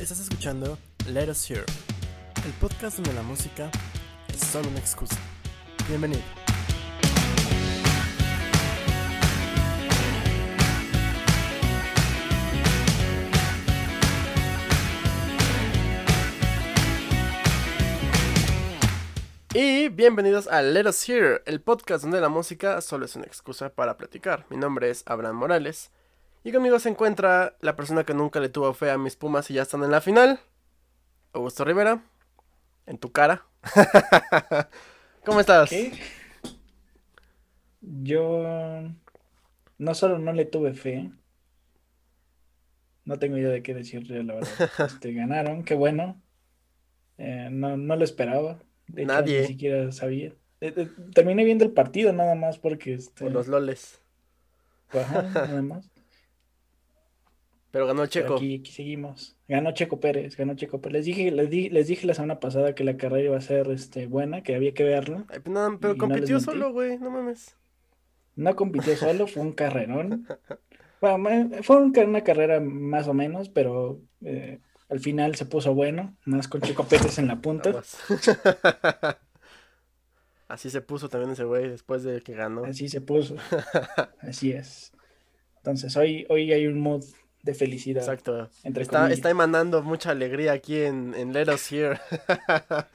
Estás escuchando Let Us Hear, el podcast donde la música es solo una excusa. Bienvenido. Y bienvenidos a Let Us Hear, el podcast donde la música solo es una excusa para platicar. Mi nombre es Abraham Morales. Y conmigo se encuentra la persona que nunca le tuvo fe a mis Pumas y ya están en la final. Augusto Rivera. En tu cara. ¿Cómo estás? ¿Qué? Yo no solo no le tuve fe, no tengo idea de qué decirle, la verdad. Este, ganaron, qué bueno. Eh, no, no lo esperaba. De hecho, Nadie. ni siquiera sabía. Eh, eh, terminé viendo el partido nada más porque este, Por los loles. ajá, nada más. Pero ganó Pero Checo. aquí, aquí seguimos. Ganó Checo Pérez, ganó Checo Pérez. Les dije, les di- les dije la semana pasada que la carrera iba a ser este, buena, que había que verla. Ay, pues pero no les compitió solo, güey. No mames. No compitió solo, fue un carrerón. Bueno, fue una carrera más o menos, pero eh, al final se puso bueno, más con Checo Pérez en la punta. Así se puso también ese güey después de que ganó. Así se puso. Así es. Entonces, hoy, hoy hay un mood de felicidad. Exacto. Entre Está, está emanando mucha alegría aquí en, en Let Us Hear.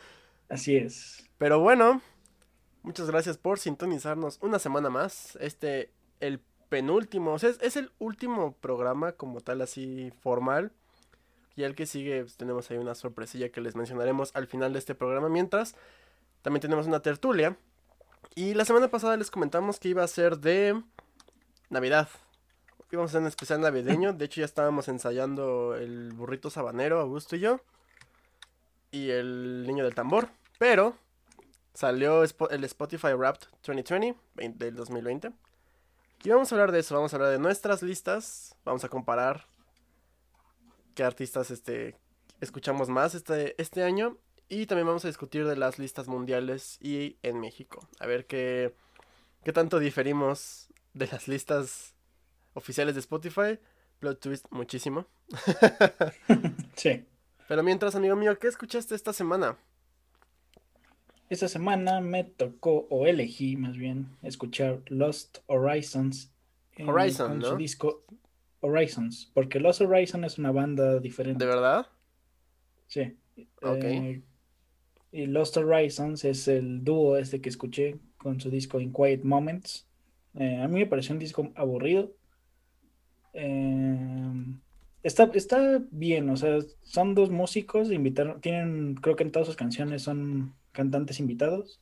Así es. Pero bueno, muchas gracias por sintonizarnos una semana más. Este, el penúltimo, o sea, es, es el último programa como tal así formal. Y el que sigue, pues, tenemos ahí una sorpresilla que les mencionaremos al final de este programa. Mientras, también tenemos una tertulia. Y la semana pasada les comentamos que iba a ser de Navidad. Íbamos a hacer un especial navideño. De hecho, ya estábamos ensayando el burrito sabanero, Augusto y yo. Y el niño del tambor. Pero salió el Spotify Wrapped 2020 vein- del 2020. Y vamos a hablar de eso, vamos a hablar de nuestras listas, vamos a comparar qué artistas este, escuchamos más este, este año y también vamos a discutir de las listas mundiales y en México. A ver qué, qué tanto diferimos de las listas oficiales de Spotify. Plot twist muchísimo. Sí. Pero mientras, amigo mío, ¿qué escuchaste esta semana? Esta semana me tocó, o elegí más bien, escuchar Lost Horizons. Horizon, con ¿no? su disco Horizons, porque Lost Horizon es una banda diferente. ¿De verdad? Sí. Ok. Eh, y Lost Horizons es el dúo este que escuché con su disco In Quiet Moments. Eh, a mí me pareció un disco aburrido. Eh, está, está bien, o sea, son dos músicos, invitaron, tienen, creo que en todas sus canciones son cantantes invitados.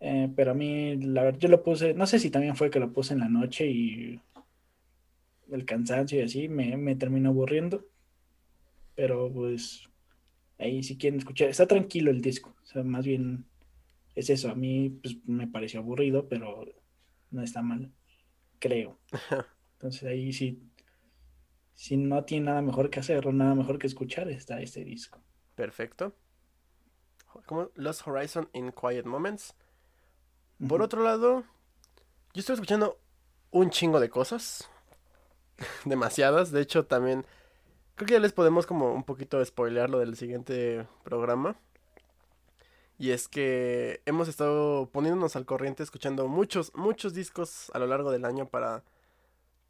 Eh, pero a mí, la verdad, yo lo puse, no sé si también fue que lo puse en la noche y el cansancio y así me, me terminó aburriendo. Pero pues ahí si quieren escuchar, está tranquilo el disco, o sea, más bien es eso, a mí pues me pareció aburrido, pero no está mal, creo. Entonces ahí sí, si no tiene nada mejor que hacer o nada mejor que escuchar, está este disco. Perfecto. Como Lost Horizon in Quiet Moments. Por otro lado, yo estoy escuchando un chingo de cosas. Demasiadas. De hecho, también creo que ya les podemos como un poquito spoilear lo del siguiente programa. Y es que hemos estado poniéndonos al corriente escuchando muchos, muchos discos a lo largo del año para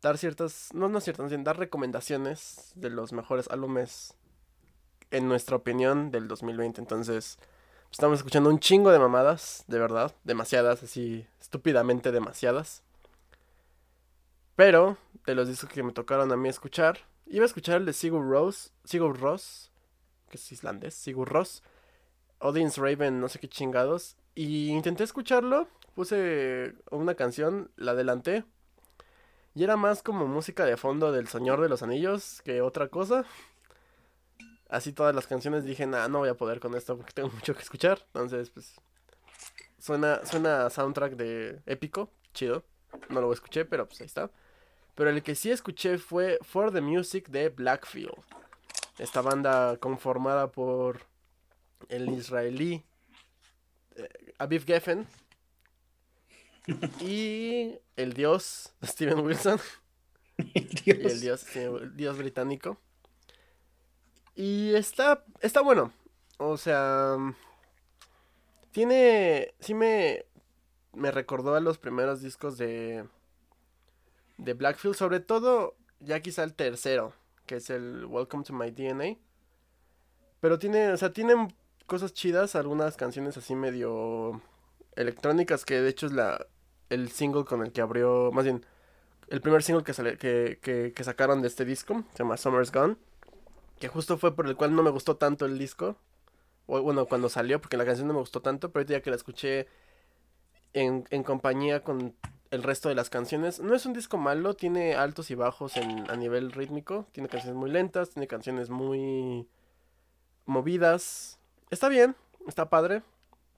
dar ciertas, no, no ciertas, dar recomendaciones de los mejores álbumes en nuestra opinión del 2020. Entonces, estamos escuchando un chingo de mamadas, de verdad, demasiadas, así estúpidamente demasiadas. Pero de los discos que me tocaron a mí escuchar, iba a escuchar el de Sigur Rós, Sigur Rós, que es islandés, Sigur Rós, Odin's Raven, no sé qué chingados, y intenté escucharlo, puse una canción, la adelanté, y era más como música de fondo del Señor de los Anillos que otra cosa. Así todas las canciones dije, nah, no voy a poder con esto porque tengo mucho que escuchar. Entonces, pues, suena, suena soundtrack de épico, chido. No lo escuché, pero pues ahí está. Pero el que sí escuché fue For the Music de Blackfield. Esta banda conformada por el israelí eh, Aviv Geffen y el dios Steven Wilson y el Dios. dios, sí, el dios británico. Y está, está bueno. O sea, tiene, sí me, me recordó a los primeros discos de, de Blackfield, sobre todo ya quizá el tercero, que es el Welcome to My DNA. Pero tiene, o sea, tienen cosas chidas, algunas canciones así medio electrónicas, que de hecho es la, el single con el que abrió, más bien, el primer single que, sale, que, que, sacaron de este disco, se llama Summer's Gone, que justo fue por el cual no me gustó tanto el disco, bueno, cuando salió, porque la canción no me gustó tanto, pero ya que la escuché en, en compañía con el resto de las canciones. No es un disco malo, tiene altos y bajos en, a nivel rítmico. Tiene canciones muy lentas, tiene canciones muy movidas. Está bien, está padre,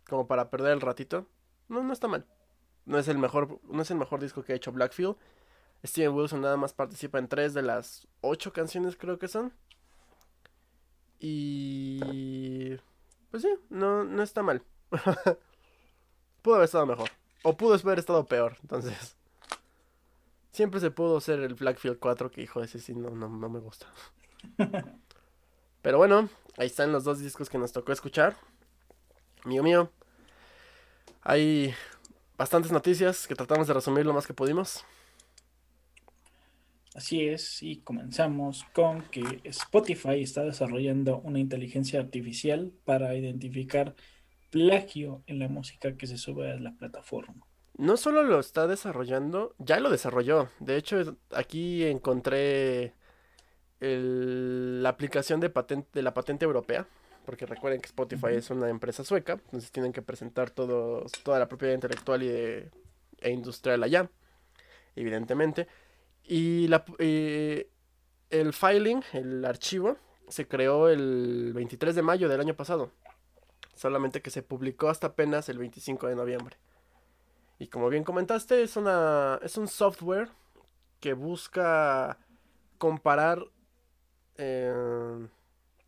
como para perder el ratito. No, no está mal. No es el mejor, no es el mejor disco que ha hecho Blackfield. Steven Wilson nada más participa en tres de las ocho canciones creo que son. Y pues sí, no, no está mal. Pudo haber estado mejor. O pudo haber estado peor, entonces. Siempre se pudo ser el Blackfield 4, que hijo, ese sí no, no, no me gusta. Pero bueno, ahí están los dos discos que nos tocó escuchar. Mío mío. Hay bastantes noticias que tratamos de resumir lo más que pudimos. Así es, y comenzamos con que Spotify está desarrollando una inteligencia artificial para identificar plagio en la música que se sube a la plataforma. No solo lo está desarrollando, ya lo desarrolló. De hecho, aquí encontré la aplicación de, patente, de la patente europea. Porque recuerden que Spotify es una empresa sueca, entonces tienen que presentar todo, toda la propiedad intelectual y e industrial allá, evidentemente. Y la, eh, el filing, el archivo, se creó el 23 de mayo del año pasado solamente que se publicó hasta apenas el 25 de noviembre. Y como bien comentaste, es, una, es un software que busca comparar eh,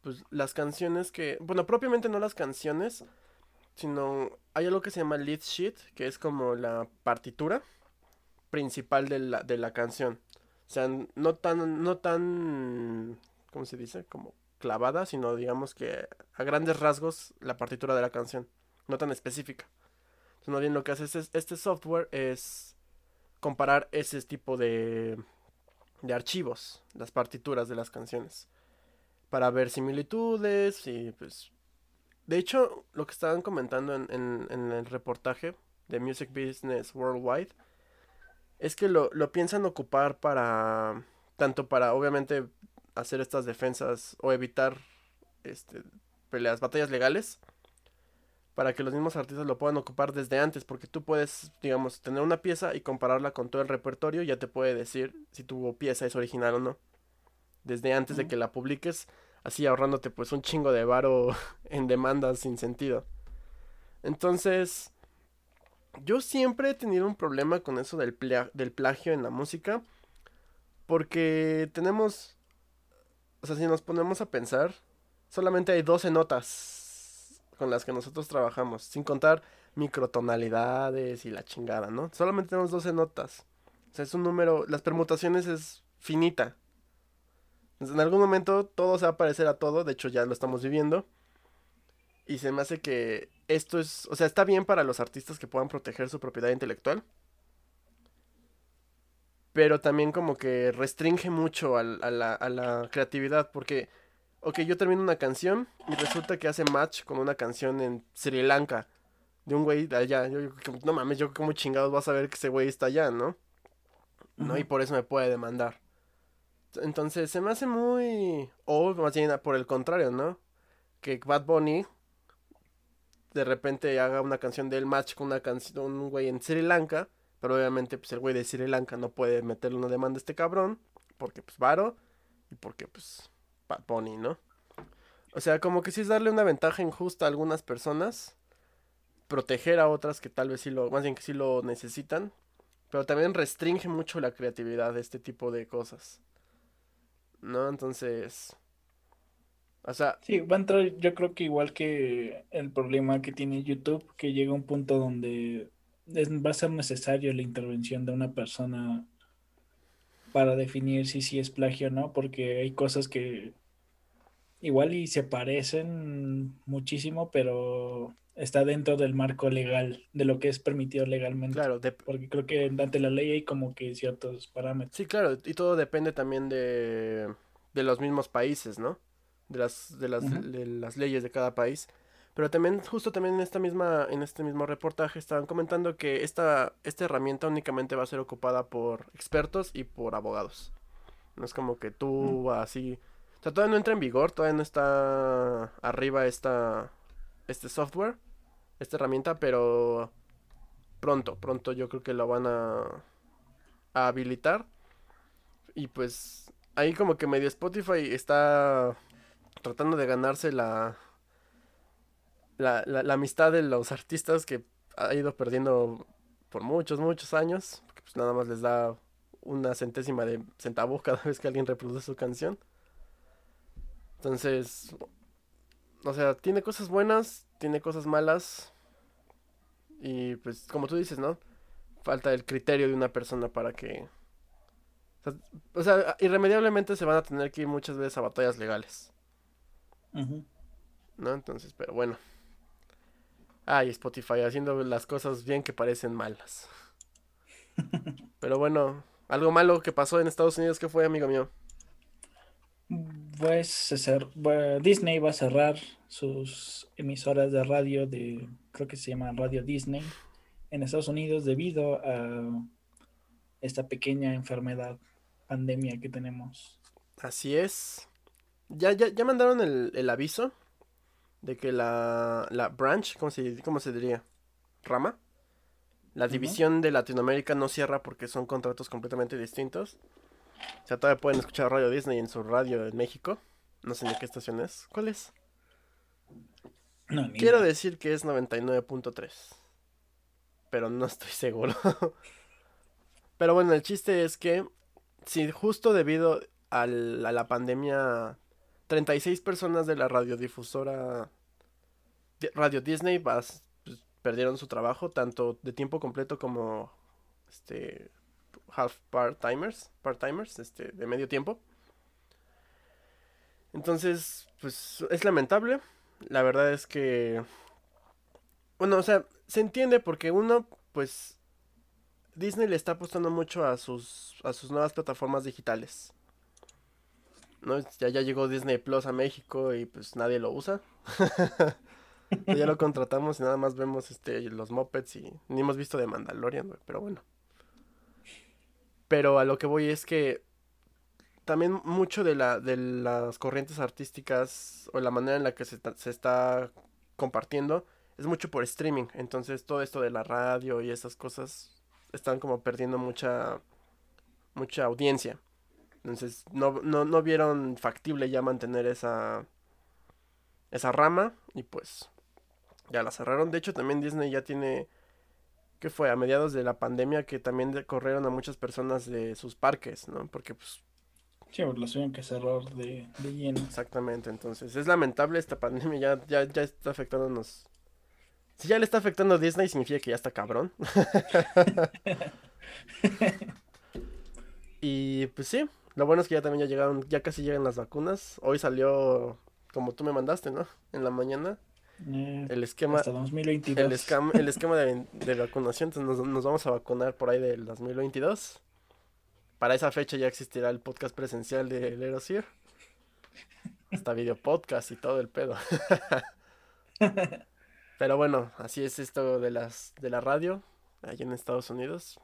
pues, las canciones que, bueno, propiamente no las canciones, sino hay algo que se llama lead sheet, que es como la partitura principal de la, de la canción. O sea, no tan, no tan, ¿cómo se dice? Como clavada, sino digamos que a grandes rasgos la partitura de la canción, no tan específica. Entonces, bien lo que hace este, este software es comparar ese tipo de, de archivos, las partituras de las canciones, para ver similitudes y pues... De hecho, lo que estaban comentando en, en, el reportaje de Music Business Worldwide es que lo, lo piensan ocupar para tanto para obviamente hacer estas defensas o evitar este, peleas, batallas legales, para que los mismos artistas lo puedan ocupar desde antes, porque tú puedes, digamos, tener una pieza y compararla con todo el repertorio, ya te puede decir si tu pieza es original o no, desde antes de que la publiques, así ahorrándote pues un chingo de varo en demandas sin sentido. Entonces, yo siempre he tenido un problema con eso del, del plagio en la música, porque tenemos o sea, si nos ponemos a pensar, solamente hay 12 notas con las que nosotros trabajamos, sin contar microtonalidades y la chingada, ¿no? Solamente tenemos 12 notas. O sea, es un número, las permutaciones es finita. Entonces, en algún momento todo se va a parecer a todo, de hecho ya lo estamos viviendo. Y se me hace que esto es, o sea, está bien para los artistas que puedan proteger su propiedad intelectual pero también como que restringe mucho a, la, a la creatividad, porque, ok, yo termino una canción y resulta que hace match con una canción en Sri Lanka, de un güey de allá, yo, no mames, yo como chingados vas a ver que ese güey está allá, ¿no? ¿no? Y por eso me puede demandar. Entonces se me hace muy... O más bien por el contrario, ¿no? Que Bad Bunny de repente haga una canción del match con una canción, un güey en Sri Lanka pero obviamente, pues el güey de Sri Lanka no puede meterle una demanda a este cabrón. Porque, pues, varo. Y porque, pues, Bad Bunny, ¿no? O sea, como que sí es darle una ventaja injusta a algunas personas. Proteger a otras que tal vez sí lo, más bien que sí lo necesitan. Pero también restringe mucho la creatividad de este tipo de cosas. ¿No? Entonces... O sea... Sí, va a entrar yo creo que igual que el problema que tiene YouTube, que llega un punto donde va a ser necesario la intervención de una persona para definir si sí es plagio o no, porque hay cosas que igual y se parecen muchísimo, pero está dentro del marco legal, de lo que es permitido legalmente. Claro, porque creo que ante la ley hay como que ciertos parámetros. Sí, claro, y todo depende también de, de los mismos países, ¿no? De las, de las, de las leyes de cada país. Pero también, justo también en esta misma, en este mismo reportaje estaban comentando que esta, esta herramienta únicamente va a ser ocupada por expertos y por abogados. No es como que tú así. O sea, todavía no entra en vigor, todavía no está arriba esta, este software, esta herramienta, pero pronto, pronto yo creo que lo van a, a habilitar. Y pues ahí como que medio Spotify está tratando de ganarse la, la, la, amistad de los artistas que ha ido perdiendo por muchos, muchos años. Porque pues nada más les da una centésima de centavo cada vez que alguien reproduce su canción. Entonces, o sea, tiene cosas buenas, tiene cosas malas. Y pues, como tú dices, ¿no? Falta el criterio de una persona para que... O sea, irremediablemente se van a tener que ir muchas veces a batallas legales. ¿No? Entonces, pero bueno. Ay, Spotify haciendo las cosas bien que parecen malas. Pero bueno, algo malo que pasó en Estados Unidos, ¿qué fue, amigo mío? Pues Disney va a cerrar sus emisoras de radio de, creo que se llama Radio Disney, en Estados Unidos debido a esta pequeña enfermedad, pandemia que tenemos. Así es. Ya, ya, ya mandaron el, el aviso de que la, la branch, ¿cómo se, ¿cómo se diría? Rama. La división de Latinoamérica no cierra porque son contratos completamente distintos. O sea, todavía pueden escuchar Radio Disney en su radio en México. No sé ni qué estación es. ¿Cuál es? Quiero decir que es 99.3. Pero no estoy seguro. pero bueno, el chiste es que si justo debido a la pandemia 36 personas de la radiodifusora Radio Disney pues, perdieron su trabajo, tanto de tiempo completo como este half part-timers, part-timers, este, de medio tiempo. Entonces, pues es lamentable. La verdad es que bueno, o sea, se entiende porque uno pues Disney le está apostando mucho a sus a sus nuevas plataformas digitales. ¿no? Ya, ya llegó Disney Plus a México y pues nadie lo usa. ya lo contratamos y nada más vemos este los mopeds y ni hemos visto de Mandalorian, pero bueno. Pero a lo que voy es que también mucho de la de las corrientes artísticas o la manera en la que se, se está compartiendo es mucho por streaming. Entonces todo esto de la radio y esas cosas están como perdiendo mucha mucha audiencia. Entonces no, no, no vieron factible ya mantener esa, esa rama y pues ya la cerraron. De hecho también Disney ya tiene, ¿qué fue? A mediados de la pandemia que también corrieron a muchas personas de sus parques, ¿no? Porque pues... Sí, los tuvieron que cerrar de, de lleno. Exactamente, entonces es lamentable esta pandemia, ya, ya, ya está afectándonos. Si ya le está afectando a Disney significa que ya está cabrón. y pues sí, lo bueno es que ya también ya llegaron, ya casi llegan las vacunas. Hoy salió, como tú me mandaste, ¿no? En la mañana. Eh, el esquema. Hasta 2022. El, el esquema de, de vacunación. Entonces nos, vamos a vacunar por ahí del 2022. Para esa fecha ya existirá el podcast presencial de Lerosir. Hasta video podcast y todo el pedo. Pero bueno, así es esto de las de la radio allá en Estados Unidos.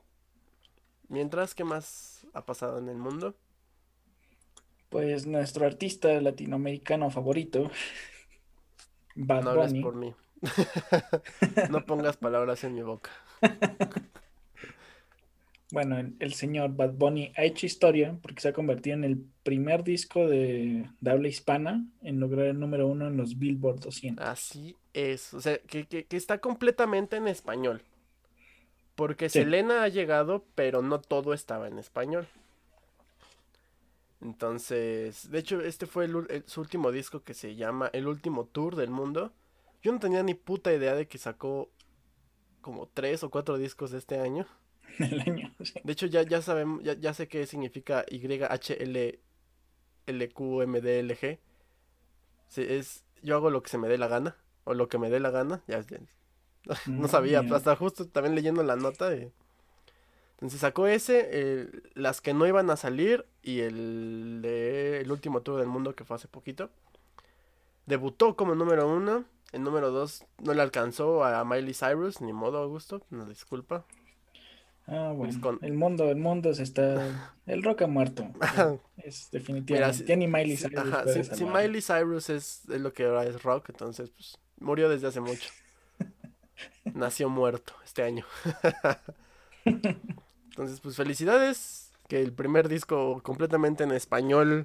Mientras, ¿qué más ha pasado en el mundo? Pues nuestro artista latinoamericano favorito, Bad no hables por mí. no pongas palabras en mi boca. bueno, el, señor Bad Bunny ha hecho historia porque se ha convertido en el primer disco de, habla hispana en lograr el número uno en los Billboard 200. Así es, o sea, que, está completamente en español. Porque Selena ha llegado, pero no todo estaba en español. Entonces, de hecho, este fue su último disco que se llama El último tour del mundo. Yo no tenía ni puta idea de que sacó como tres o cuatro discos de este año. El año, De hecho, ya, ya sabemos, ya, ya sé qué significa YHLLQMDLG. Sí, es, yo hago lo que se me dé la gana, o lo que me dé la gana, ya, ya- no Mm, sabía, mira. hasta justo también leyendo la nota. de- Entonces sacó ese, eh, las que no iban a salir y el de el último tour del mundo que fue hace poquito. Debutó como número uno, el número dos no le alcanzó a Miley Cyrus, ni modo Augusto, una disculpa. Ah, bueno. con- El mundo, el mundo se está. El rock ha muerto. Es definitivamente. si- ya ni Miley si- Cyrus ajá, si, si. Miley Cyrus es, es lo que ahora es rock, entonces pues murió desde hace mucho. Nació muerto este año. Entonces, pues felicidades. Que el primer disco completamente en español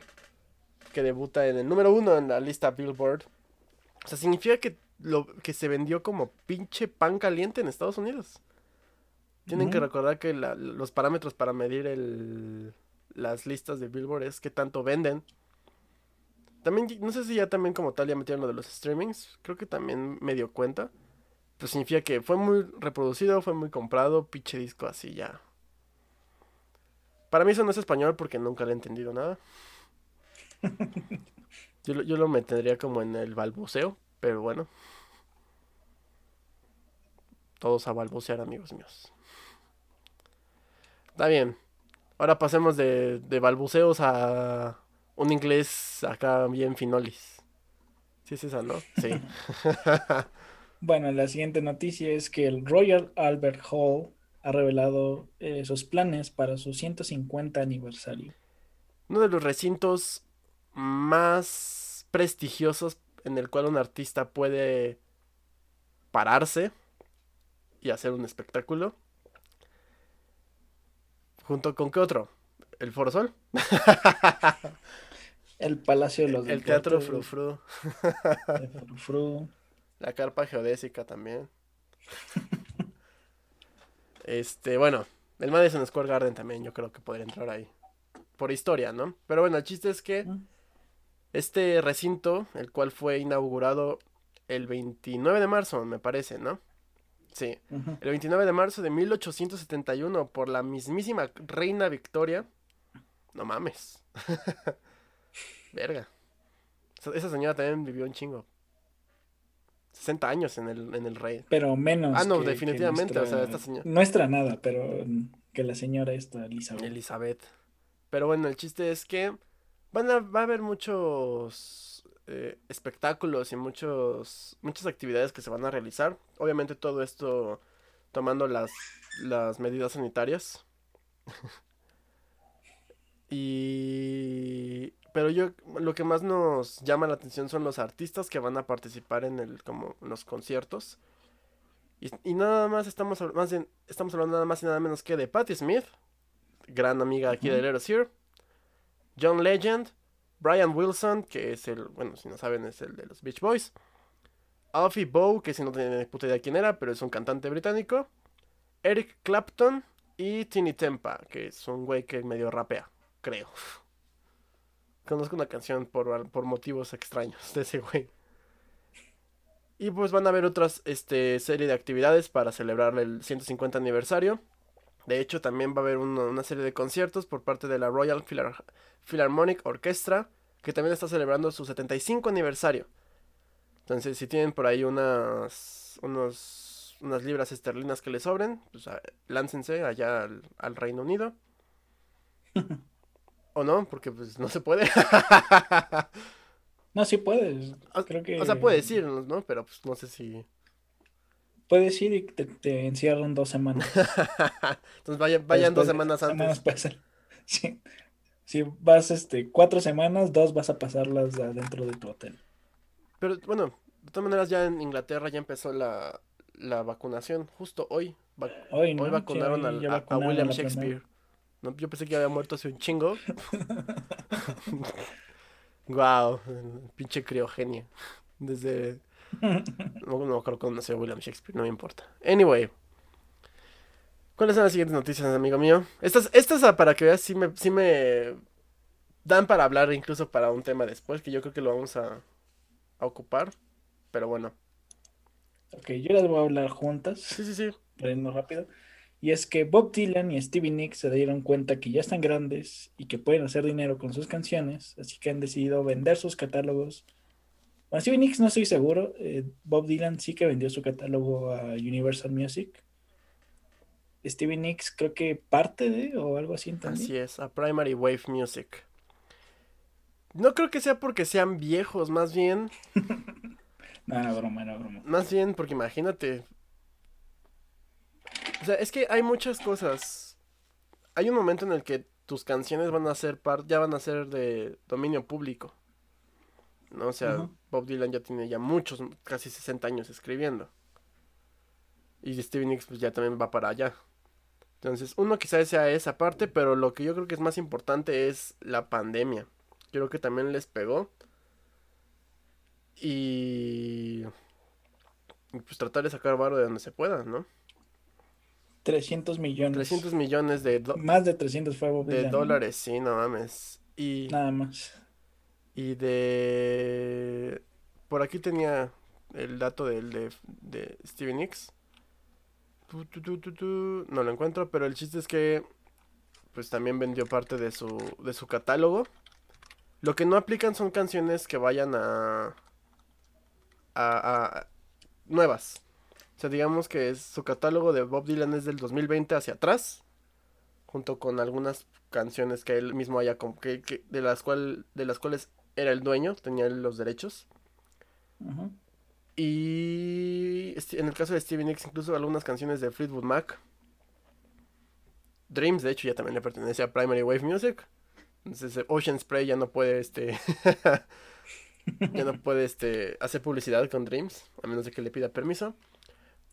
que debuta en el número uno en la lista Billboard. O sea, significa que lo que se vendió como pinche pan caliente en Estados Unidos. Tienen que recordar que la- los parámetros para medir el, las listas de Billboard es qué tanto venden. También, no sé si ya también como tal ya metieron lo de los streamings. Creo que también me dio cuenta. Pues significa que fue muy reproducido, fue muy comprado, pinche disco así ya. Para mí eso no es español porque nunca le he entendido nada. Yo, lo- yo lo metería como en el balbuceo, pero bueno. Todos a balbucear, amigos míos. Está bien. Ahora pasemos de, de balbuceos a un inglés acá bien finolis. Sí es esa, ¿no? Sí. Bueno, la siguiente noticia es que el Royal Albert Hall ha revelado eh, sus planes para su 150 aniversario. Uno de los recintos más prestigiosos en el cual un artista puede pararse y hacer un espectáculo. ¿Junto con qué otro? ¿El Foro Sol? El Palacio de los El Teatro Frufru. Frufru. La carpa geodésica también. Este, bueno, el Madison Square Garden también yo creo que podría entrar ahí. Por historia, ¿no? Pero bueno, el chiste es que este recinto, el cual fue inaugurado el 29 de marzo, me parece, ¿no? Sí, el 29 de marzo de 1871 por la mismísima Reina Victoria. No mames. Verga. Esa señora también vivió un chingo. 60 años en el, en el rey. Pero menos. Ah, no, que- que definitivamente, o sea, esta señora- Nuestra nada, pero que la señora esta, Elizabeth. Elizabeth. Pero bueno, el chiste es que van a, va a haber muchos eh, espectáculos y muchos, muchas actividades que se van a realizar. Obviamente todo esto tomando las, las medidas sanitarias. y... Pero yo, lo que más nos llama la atención son los artistas que van a participar en el, como, en los conciertos. Y, y nada más estamos, más estamos hablando nada más y nada menos que de Patti Smith, gran amiga aquí de. Let Us Hear, John Legend, Brian Wilson, que es el, bueno, si no saben, es el de los Beach Boys, Alfie Bow, que si no tienen ni puta idea quién era, pero es un cantante británico, Eric Clapton y Tini Tempa, que es un güey que medio rapea, creo. Conozco una canción por, por motivos extraños de ese güey. Y pues van a haber otras este, serie de actividades para celebrar el 150 aniversario. De hecho, también va a haber uno- una serie de conciertos por parte de la Royal Philhar- Philharmonic Orchestra, que también está celebrando su 75 aniversario. Entonces, si tienen por ahí unas, unos, unas libras esterlinas que les sobren, pues a- láncense allá al, al Reino Unido. ¿O no? Porque pues no se puede. No, sí puedes. O- Creo que O sea, puedes ir, ¿no? Pero pues no sé si... puedes ir y te, te encierran dos semanas. Entonces vayan, vayan dos Después semanas antes. pasan. Sí. Si vas este, cuatro semanas, dos vas a pasarlas adentro de tu hotel. Pero bueno, de todas maneras ya en Inglaterra ya empezó la, la vacunación. Justo hoy. va- Hoy, ¿no? hoy Sí, vacunaron hoy al- ya a, William primera. No, yo pensé que había muerto hace un chingo. Wow, pinche criogenia. Desde... No, no creo que nació William Shakespeare, no me importa. Anyway. ¿Cuáles son las siguientes noticias, amigo mío? Estas, estas ah, para que veas, sí me, sí me dan para hablar incluso para un tema después, que yo creo que lo vamos a, a ocupar. Pero bueno. Ok, yo las voy a hablar juntas, Sí, sí, sí. para irnos rápido. Y es que Bob Dylan y Stevie Nicks se dieron cuenta que ya están grandes y que pueden hacer dinero con sus canciones, así que han decidido vender sus catálogos Bueno, Stevie Nicks no estoy seguro. Eh, Bob Dylan sí que vendió su catálogo a Universal Music. Stevie Nicks creo que parte de o algo así. ¿entendí? Así es, a Primary Wave Music. No creo que sea porque sean viejos, más bien. no, era broma, era broma. Más bien porque imagínate. O sea, es que hay muchas cosas. Hay un momento en el que tus canciones van a ser par ya van a ser de dominio público. ¿No? O sea. Bob Dylan ya tiene ya muchos, casi 60 años escribiendo. Y Stevie Nicks pues ya también va para allá. Entonces, uno quizás sea esa parte, pero lo que yo creo que es más importante es la pandemia. Creo que también les pegó. Y... y pues tratar de sacar varo de donde se pueda, ¿no? 300 millones. 300 millones de, Más de 300 fue Bob de Dylan, ¿no? dólares, sí, no mames. Y, Nada más. y de... Por aquí tenía el dato del de, de Stevie Nicks. Tu, tu, tu, tu, tu. No lo encuentro, pero el chiste es que pues también vendió parte de su, de su catálogo. Lo que no aplican son canciones que vayan a, a, a- nuevas. O sea, digamos que es, su catálogo de Bob Dylan es del 2020 hacia atrás, junto con algunas canciones que él mismo haya que, que- de las cual, de las cuales era el dueño, tenía los derechos. Y en el caso de Stevie Nicks, incluso algunas canciones de Fleetwood Mac. Dreams, de hecho, ya también le pertenece a Primary Wave Music. Entonces, eh, Ocean Spray ya no puede, este, ya no puede, este, hacer publicidad con Dreams, a menos de que le pida permiso.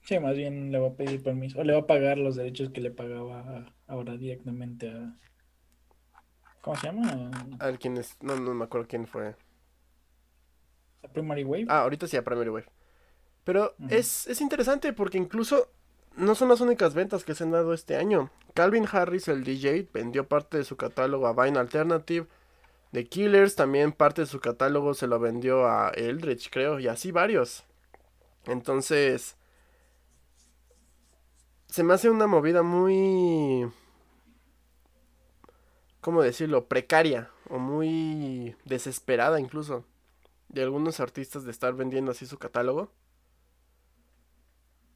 Sí, más bien le va a pedir permiso. O le va a pagar los derechos que le pagaba ahora directamente a. ¿Cómo se llama? A ver quién es, no, no me acuerdo quién fue. A Primary Wave. Ah, ahorita sí a Primary Wave. Pero es, es interesante porque incluso no son las únicas ventas que se han dado este año. Calvin Harris, el DJ, vendió parte de su catálogo a Vine Alternative. The Killers también parte de su catálogo se lo vendió a Eldritch, creo, y así varios. Entonces, se me hace una movida muy... ¿Cómo decirlo? Precaria o muy desesperada incluso de algunos artistas de estar vendiendo así su catálogo.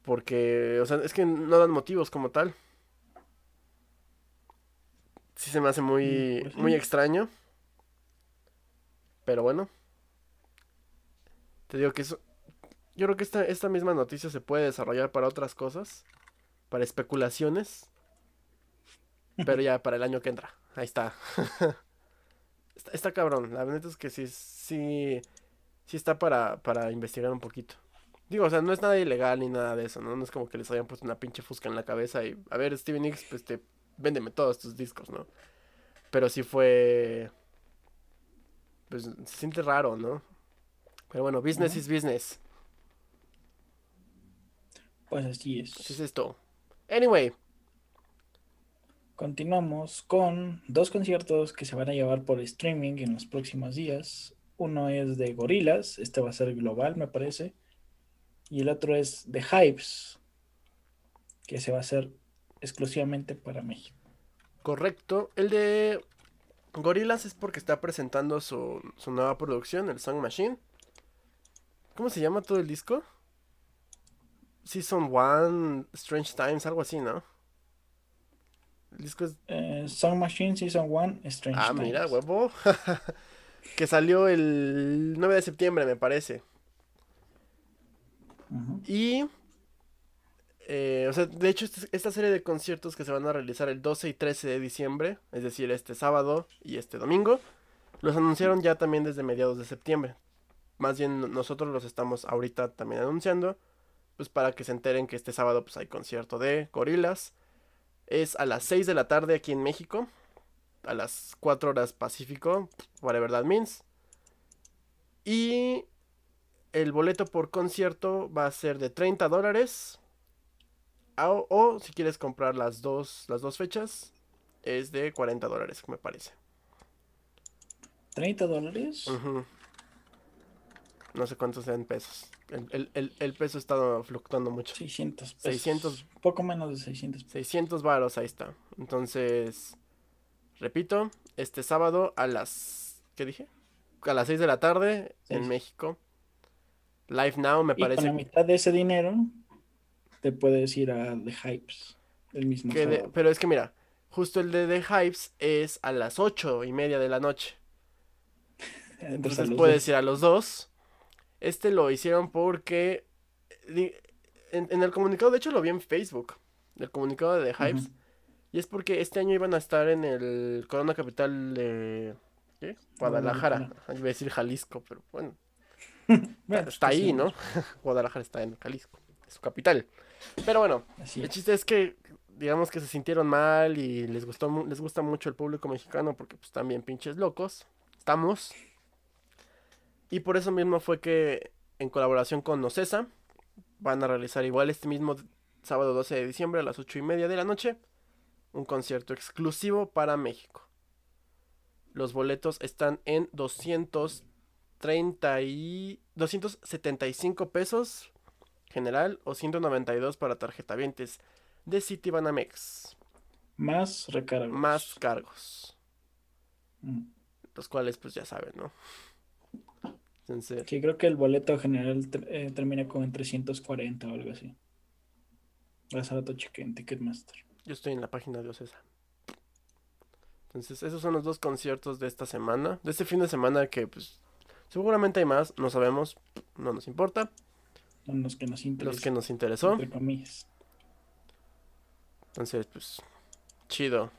Porque, o sea, es que no dan motivos como tal. Sí se me hace muy, Mm, pues sí. muy extraño. Pero bueno. Te digo que eso... Yo creo que esta, esta misma noticia se puede desarrollar para otras cosas. Para especulaciones. Pero ya para el año que entra. Ahí está. está, está cabrón. La verdad es que sí, sí, sí está para, para investigar un poquito. Digo, o sea, no es nada ilegal ni nada de eso, ¿no? No es como que les hayan puesto una pinche fusca en la cabeza y, a ver, Steven Nicks, pues te, véndeme todos tus discos, ¿no? Pero sí fue, pues se siente raro, ¿no? Pero bueno, business is business. Pues así es. Así es esto. Anyway, Continuamos con dos conciertos que se van a llevar por streaming en los próximos días. Uno es de Gorilas, este va a ser global, me parece. Y el otro es de Hypes, que se va a hacer exclusivamente para México. correcto. El de Gorillaz es porque está presentando su, su nueva producción, el Song Machine. ¿Cómo se llama todo el disco? Season 1, Strange Times, algo así, ¿no? El disco es... Eh, Song Machine Season 1, Strange Ah, mira, Times. huevo. que salió el 9 de septiembre, me parece. Y... eh, o sea, de hecho, este- esta serie de conciertos que se van a realizar el 12 y 13 de diciembre, es decir, este sábado y este domingo, los anunciaron ya también desde mediados de septiembre. Más bien no- nosotros los estamos ahorita también anunciando, pues para que se enteren que este sábado pues hay concierto de Gorilas. Es a las 6 de la tarde aquí en México, a las 4 horas Pacífico, whatever that means. Y el boleto por concierto va a ser de 30 dólares. O, o si quieres comprar las dos, las dos fechas, es de 40 dólares, me parece. 30 dólares. No sé cuántos sean pesos. El, el- el- peso está fluctuando mucho. 600 pesos. 600. Poco menos de 600 pesos. 600 varos, ahí está. Entonces, repito, este sábado a las... ¿Qué dije? A las 6 de la tarde en. México. Live Now me Y con parece la mitad de ese dinero te puedes ir a The Hypes el mismo que de- sábado. pero es que mira, justo el de The Hypes es a las ocho y media de la noche. Entonces los puedes dos. ir a los dos. Este lo hicieron porque en, en el comunicado, de hecho lo vi en Facebook, el comunicado de The Hypes, Ujú. y es porque este año iban a estar en el Corona Capital de ¿qué? Guadalajara. Iba a decir Jalisco, pero bueno, Bueno, está pues, ahí, sí, ¿no? Guadalajara está en Jalisco, es su capital. Pero bueno, el chiste es que digamos que se sintieron mal y les gustó les gusta mucho el público mexicano porque pues también pinches locos estamos. Y por eso mismo fue que en colaboración con Ocesa van a realizar igual este mismo sábado 12 de diciembre a las 8 y media de la noche un concierto exclusivo para México. Los boletos están en 230 y 275 pesos general o 192 para tarjetavientes de Citibanamex, Más recargos. más cargos, Mm. los cuales pues ya saben, ¿no? Entonces, Sí, creo que el boleto general eh, termina con 340 o algo así. Hace rato chequé en Ticketmaster. yo estoy en la página de Ocesa. Entonces, esos son los dos conciertos de esta semana, de este fin de semana que pues seguramente hay más, no sabemos, no nos importa, Son los que nos los interesan. que nos interesó. Entre comillas. Entonces, pues, chido,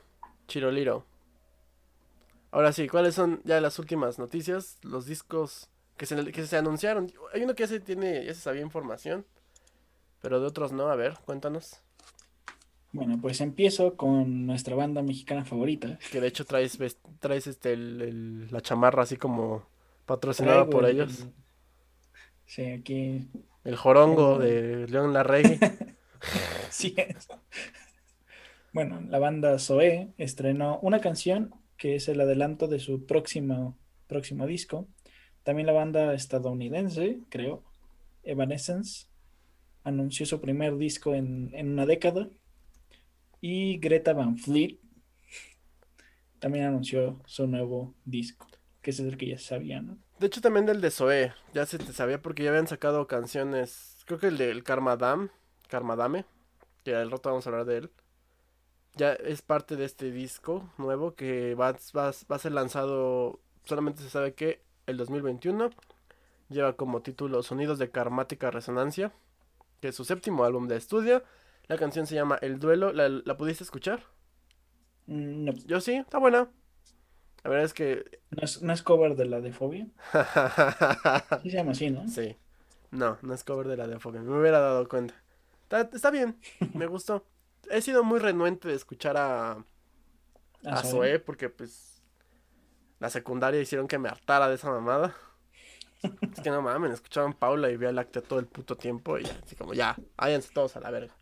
chiroliro. Ahora sí, ¿cuáles son ya las últimas noticias? Los discos que se, que se anunciaron. Hay uno que ya se tiene, ya se sabía información, pero de otros no. A ver, cuéntanos. Bueno, pues empiezo con nuestra banda mexicana favorita. Que de hecho traes, traes este, el- el- la chamarra así como patrocinada Traigo por el- ellos. el- Sí, aquí El jorongo de León Larregui. sí es. Bueno, la banda Zoé estrenó una canción que es el adelanto de su próximo, próximo disco. También la banda estadounidense, creo, Evanescence, anunció su primer disco en, en una década. Y Greta Van Fleet también anunció su nuevo disco, que es el que ya sabía, ¿no? De hecho, también del de Zoé. Ya se te sabía porque ya habían sacado canciones. Creo que el del Karmadam. Karmadame. Que al rato vamos a hablar de él. Ya es parte de este disco nuevo que va, va, va a ser lanzado. Solamente se sabe que el 2021. Lleva como título Sonidos de Karmática Resonancia. Que es su séptimo álbum de estudio. La canción se llama El Duelo. ¿La, la pudiste escuchar? Mm, No, Yo sí, está buena. La verdad es que. no es, no es cover de la de Fobia. Sí se llama así, ¿no? Sí. No, no es cover de la de Afogue. Me hubiera dado cuenta. Está, está bien, me gustó. He sido muy renuente de escuchar a, a Zoé. Zoé porque pues la secundaria hicieron que me hartara de esa mamada. Es que no mames, escuchaban Paula y Vía Láctea todo el puto tiempo y así como ya, váyanse todos a la verga.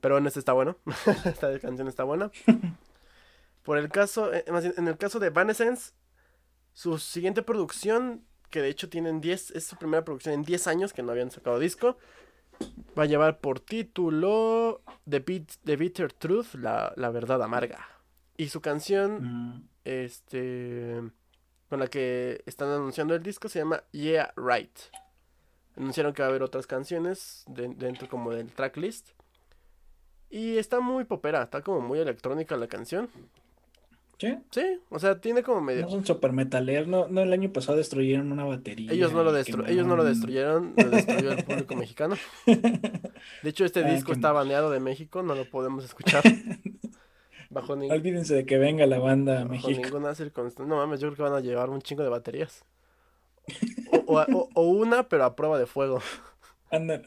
Pero en este está bueno, esta canción está buena. Por el caso, eh, en el caso de Evanescence, su siguiente producción, que de hecho tienen 10, es su primera producción en 10 años que no habían sacado disco, va a llevar por título The, Beat, The Bitter Truth, la, la verdad amarga. Y su canción, Mm, este, con la que están anunciando el disco se llama Yeah Right. Anunciaron que va a haber otras canciones de- dentro como del tracklist. Y está muy popera, está como muy electrónica la canción. ¿Sí? Sí, o sea, tiene como medio... No son super metaleros, no, no el año pasado destruyeron una batería. Ellos no lo, destru- ellos no lo destruyeron, lo destruyó el público mexicano. De hecho, este Ah, disco está baneado de México, no lo podemos escuchar. Bajo, Olvídense de que venga la banda a bajo México. ninguna circunstancia. No mames, yo creo que van a llevar un chingo de baterías. O, o- o- o una, pero a prueba de fuego. Anda,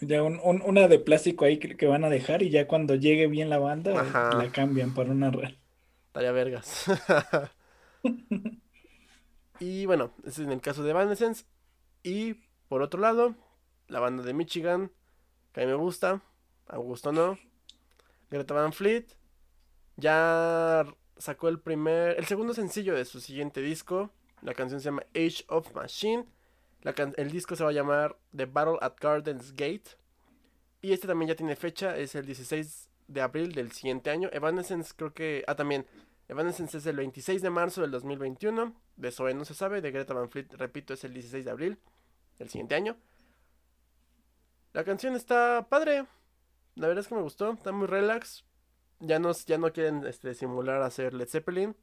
ya un- un- una de plástico ahí que, que van a dejar y ya cuando llegue bien la banda Ajá. la cambian por una real. Estaría vergas. y bueno, ese es en el caso de Evanescence. Y por otro lado, la banda de Michigan, que a mí me gusta, a Augusto no. Greta Van Fleet ya sacó el primer, el segundo sencillo de su siguiente disco. La canción se llama Age of Machine. El disco se va a llamar The Battle at Gardens Gate. Y este también ya tiene fecha, es el 16 de abril del siguiente año. Evanescence creo que... Ah, también. Evanescence es el 26 de marzo del 2021. De Zoe no se sabe. De Greta Van Fleet, repito, es el 16 de abril. el siguiente año. La canción está padre. La verdad es que me gustó. Está muy relax. Ya no, ya no quieren este, simular hacer Led Zeppelin.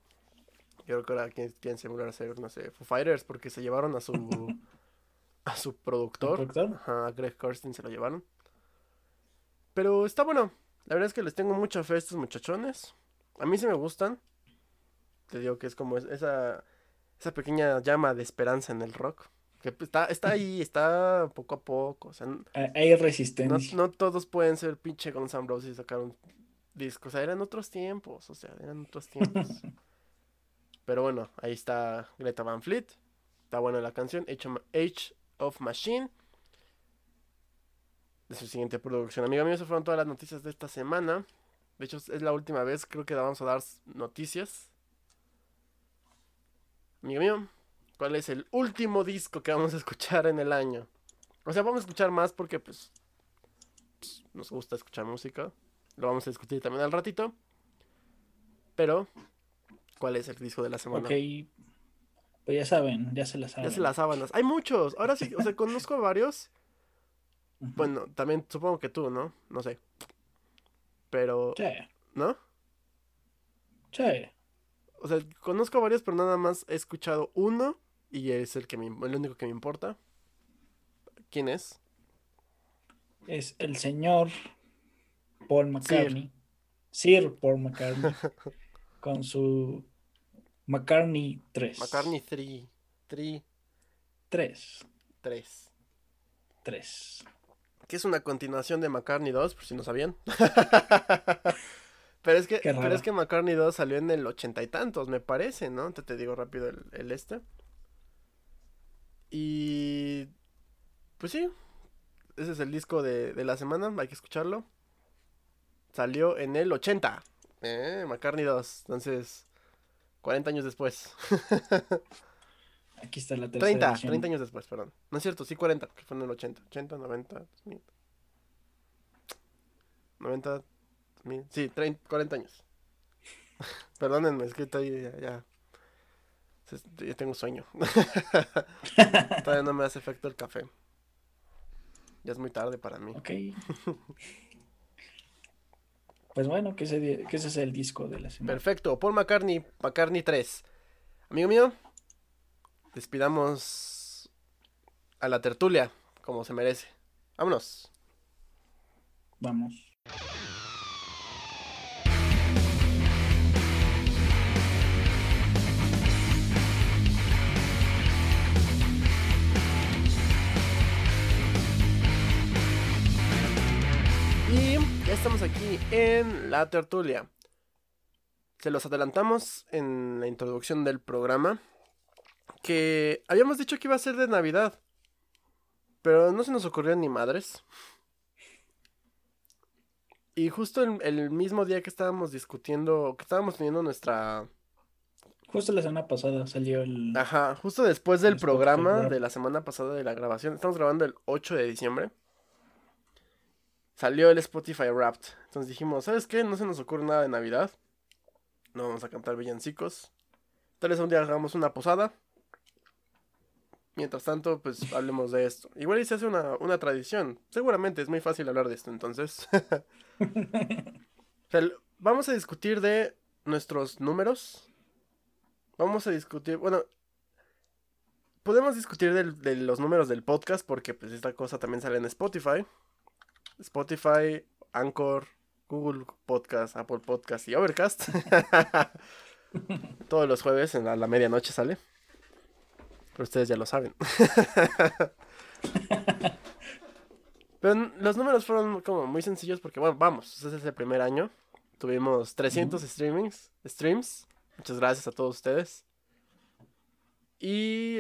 Yo creo que ahora quieren simular hacer, no sé, Foo Fighters porque se llevaron a su a su productor. a Greg Kirsten se lo llevaron. Pero está bueno. La verdad es que les tengo mucha fe a estos muchachones. A mí sí me gustan. Te digo que es como esa, esa pequeña llama de esperanza en el rock. Que pues, está, está ahí, está poco a poco. O sea, Hay resistencia. No, todos pueden ser pinche Guns N' Roses y sacar un disco. O sea, eran otros tiempos. O sea, eran otros tiempos. Pero bueno, ahí está Greta Van Fleet. Está buena la canción. Age of Machine de su siguiente producción. Amigo mío, esas fueron todas las noticias de esta semana. De hecho, es la última vez, creo que vamos a dar noticias. Amigo mío, ¿cuál es el último disco que vamos a escuchar en el año? O sea, vamos a escuchar más porque pues, pues nos gusta escuchar música. Lo vamos a discutir también al ratito. Pero, ¿cuál es el disco de la semana? Ok, pues ya saben, ya se las saben. Ya se las sábanas. Hay muchos. Ahora sí, o sea, conozco varios. Bueno, también supongo que tú, ¿no? No sé. Pero. Sí. ¿No? Sí. O sea, conozco varios, pero nada más he escuchado uno y es el que me, el único que me importa. ¿Quién es? Es el señor Paul McCartney. Sir, Paul McCartney. con su McCartney 3. McCartney 3. 3. 3. 3. 3 que es una continuación de McCartney 2, por si no sabían. pero, es que, pero es que McCartney 2 salió en el ochenta y tantos, me parece, ¿no? Te, te digo rápido el, este. Y... Pues sí, ese es el disco de, de, la semana, hay que escucharlo. Salió en el 80. Eh, McCartney 2. Entonces, 40 años después. Aquí está la tercera 30, 30 años después, perdón. No es cierto, sí 40, que fue en el 80. 80, 90, 2000. 90, 2000. Sí, 30, 40 años. Perdónenme, es que estoy ya, ya. Ya tengo sueño. Todavía no me hace efecto el café. Ya es muy tarde para mí. Ok. pues bueno, que ese, que ese es el disco de la semana. Perfecto. Paul McCartney, McCartney 3. Amigo mío, despidamos a la tertulia como se merece. Vámonos. Vamos. Ya estamos aquí en la tertulia. Se los adelantamos en la introducción del programa que habíamos dicho que iba a ser de Navidad. Pero no se nos ocurrió ni madres. Y justo el, mismo día que estábamos discutiendo, que estábamos teniendo nuestra... Justo la semana pasada salió el... Ajá, justo después del programa de la semana pasada de la grabación. Estamos grabando el 8 de diciembre. Salió el Spotify Wrapped. Entonces dijimos, ¿sabes qué? No se nos ocurre nada de Navidad. No vamos a cantar villancicos. Tal vez un día hagamos una posada. Mientras tanto, pues hablemos de esto. Igual y se hace una, tradición. Seguramente es muy fácil hablar de esto, entonces. vamos a discutir de nuestros números. Vamos a discutir, bueno, podemos discutir de, los números del podcast porque pues esta cosa también sale en Spotify. Spotify, Anchor, Google Podcast, Apple Podcast y Overcast. Todos los jueves en la medianoche sale. Pero ustedes ya lo saben. Pero los números fueron como muy sencillos porque, bueno, vamos, ese es el primer año. Tuvimos 300 streamings, streams. Muchas gracias a todos ustedes. Y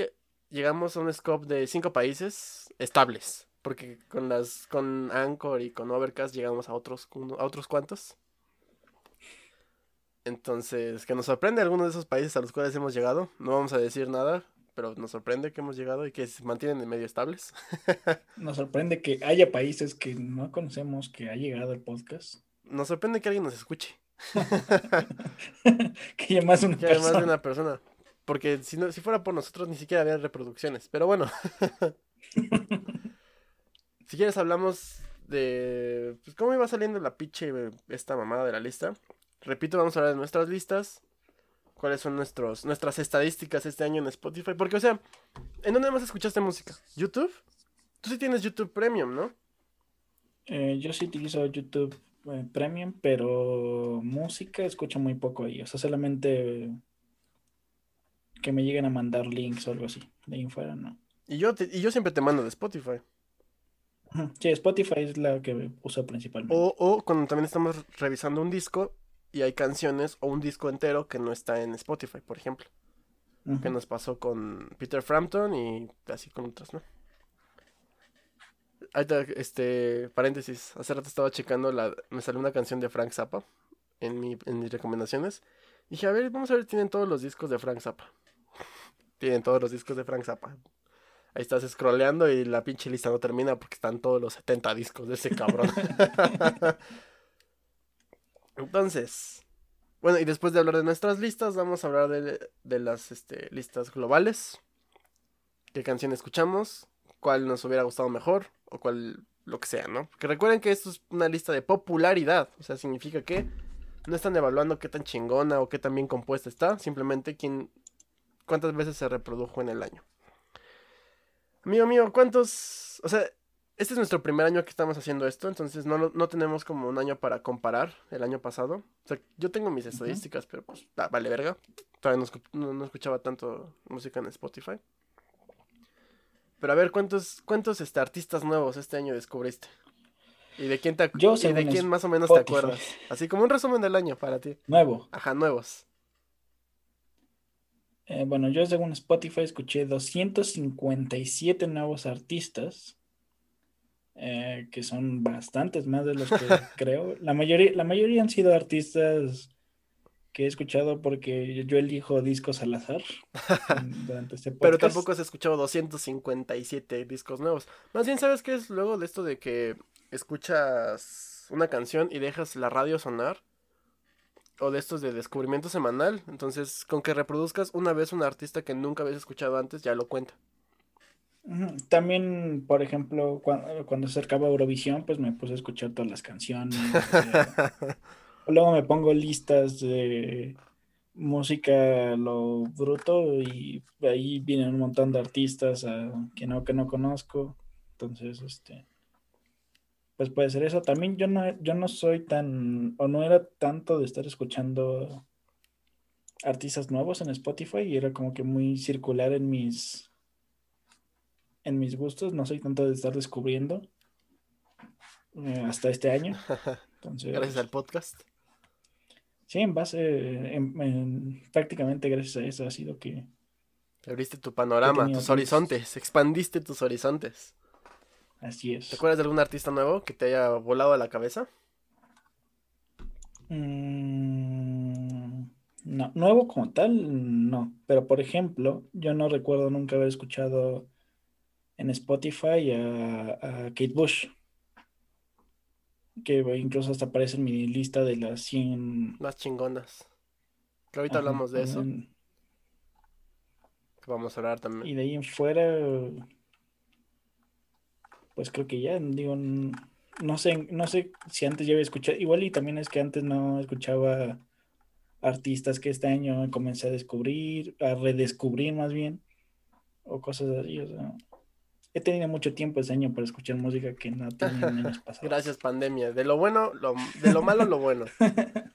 llegamos a un scope de 5 países estables. Porque con las con Anchor y con Overcast llegamos a otros, a otros cuantos. Entonces, que nos sorprende algunos de esos países a los cuales hemos llegado. No vamos a decir nada, pero nos sorprende que hemos llegado y que se mantienen en medio estables. nos sorprende que haya países que no conocemos que ha llegado el podcast. Nos sorprende que alguien nos escuche. que haya más, una que haya más de una persona. Porque si, no, si fuera por nosotros ni siquiera había reproducciones. Pero bueno. Si quieres hablamos de... Pues cómo iba saliendo la pinche esta mamada de la lista. Repito, vamos a hablar de nuestras listas. Cuáles son nuestros, nuestras estadísticas este año en Spotify. Porque, o sea, ¿en dónde más escuchaste música? ¿YouTube? Tú sí tienes YouTube Premium, ¿no? Eh, yo sí utilizo YouTube eh, Premium, pero música escucho muy poco ahí. O sea, solamente que me lleguen a mandar links o algo así. De ahí fuera, no. Y yo, y yo siempre te mando de Spotify. Sí, Spotify es la que uso principalmente. O, o cuando también estamos revisando un disco y hay canciones o un disco entero que no está en Spotify, por ejemplo. Que nos pasó con Peter Frampton y así con otras, ¿no? Ahí este, paréntesis, hace rato estaba checando, la, me salió una canción de Frank Zappa en, mi, en mis recomendaciones. Y dije, a ver, vamos a ver, tienen todos los discos de Frank Zappa. tienen todos los discos de Frank Zappa. Ahí estás scrolleando y la pinche lista no termina porque están todos los 70 discos de ese cabrón. Entonces, bueno, y después de hablar de nuestras listas, vamos a hablar de, de las este, listas globales. ¿Qué canción escuchamos? ¿Cuál nos hubiera gustado mejor? O cuál, lo que sea, ¿no? Porque recuerden que esto es una lista de popularidad. O sea, significa que no están evaluando qué tan chingona o qué tan bien compuesta está. Simplemente quién, cuántas veces se reprodujo en el año. Amigo mío, ¿cuántos? O sea, este es nuestro primer año que estamos haciendo esto, entonces no, no tenemos como un año para comparar el año pasado. O sea, yo tengo mis estadísticas, pero pues vale verga. Todavía no, escuchaba tanto música en Spotify. Pero a ver, ¿cuántos, cuántos este, artistas nuevos este año descubriste? ¿Y de quién, te yo, y de quién más o menos te acuerdas? Así como un resumen del año para ti. Nuevo. Ajá, nuevos. Eh, bueno, yo según Spotify escuché 257 nuevos artistas, eh, que son bastantes más de los que creo. La mayoría, la mayoría han sido artistas que he escuchado porque yo elijo discos al azar durante este Pero tampoco has escuchado 257 discos nuevos. Más bien, ¿sabes qué es luego de esto de que escuchas una canción y dejas la radio sonar? O de estos de descubrimiento semanal. Entonces, con que reproduzcas una vez un artista que nunca habías escuchado antes, ya lo cuenta. También, por ejemplo, cuando, se acercaba Eurovisión, pues me puse a escuchar todas las canciones. luego me pongo listas de música lo bruto y ahí vienen un montón de artistas que no que no conozco. Entonces, este pues puede ser eso. También yo no, yo no soy tan, o no era tanto de estar escuchando artistas nuevos en Spotify y era como que muy circular en mis, en mis gustos. No soy tanto de estar descubriendo eh, hasta este año. gracias al podcast. Sí, en base, prácticamente gracias a eso ha sido que... Abriste tu panorama, tus horizontes, expandiste tus horizontes. Así es. ¿Te acuerdas de algún artista nuevo que te haya volado a la cabeza? Mm, no, nuevo como tal, no. Pero por ejemplo, yo no recuerdo nunca haber escuchado en Spotify a, Kate Bush. Que incluso hasta aparece en mi lista de las 100 más chingonas. Que ahorita hablamos de eso. Que vamos a hablar también. Y de ahí en fuera, pues creo que ya, digo, no sé, no sé si antes ya había escuchado, igual y también es que antes no escuchaba artistas que este año comencé a descubrir, a redescubrir más bien, o cosas así, o sea, he tenido mucho tiempo este año para escuchar música que no tenía en años pasados. Gracias, pandemia, de lo bueno, lo, de lo malo, lo bueno.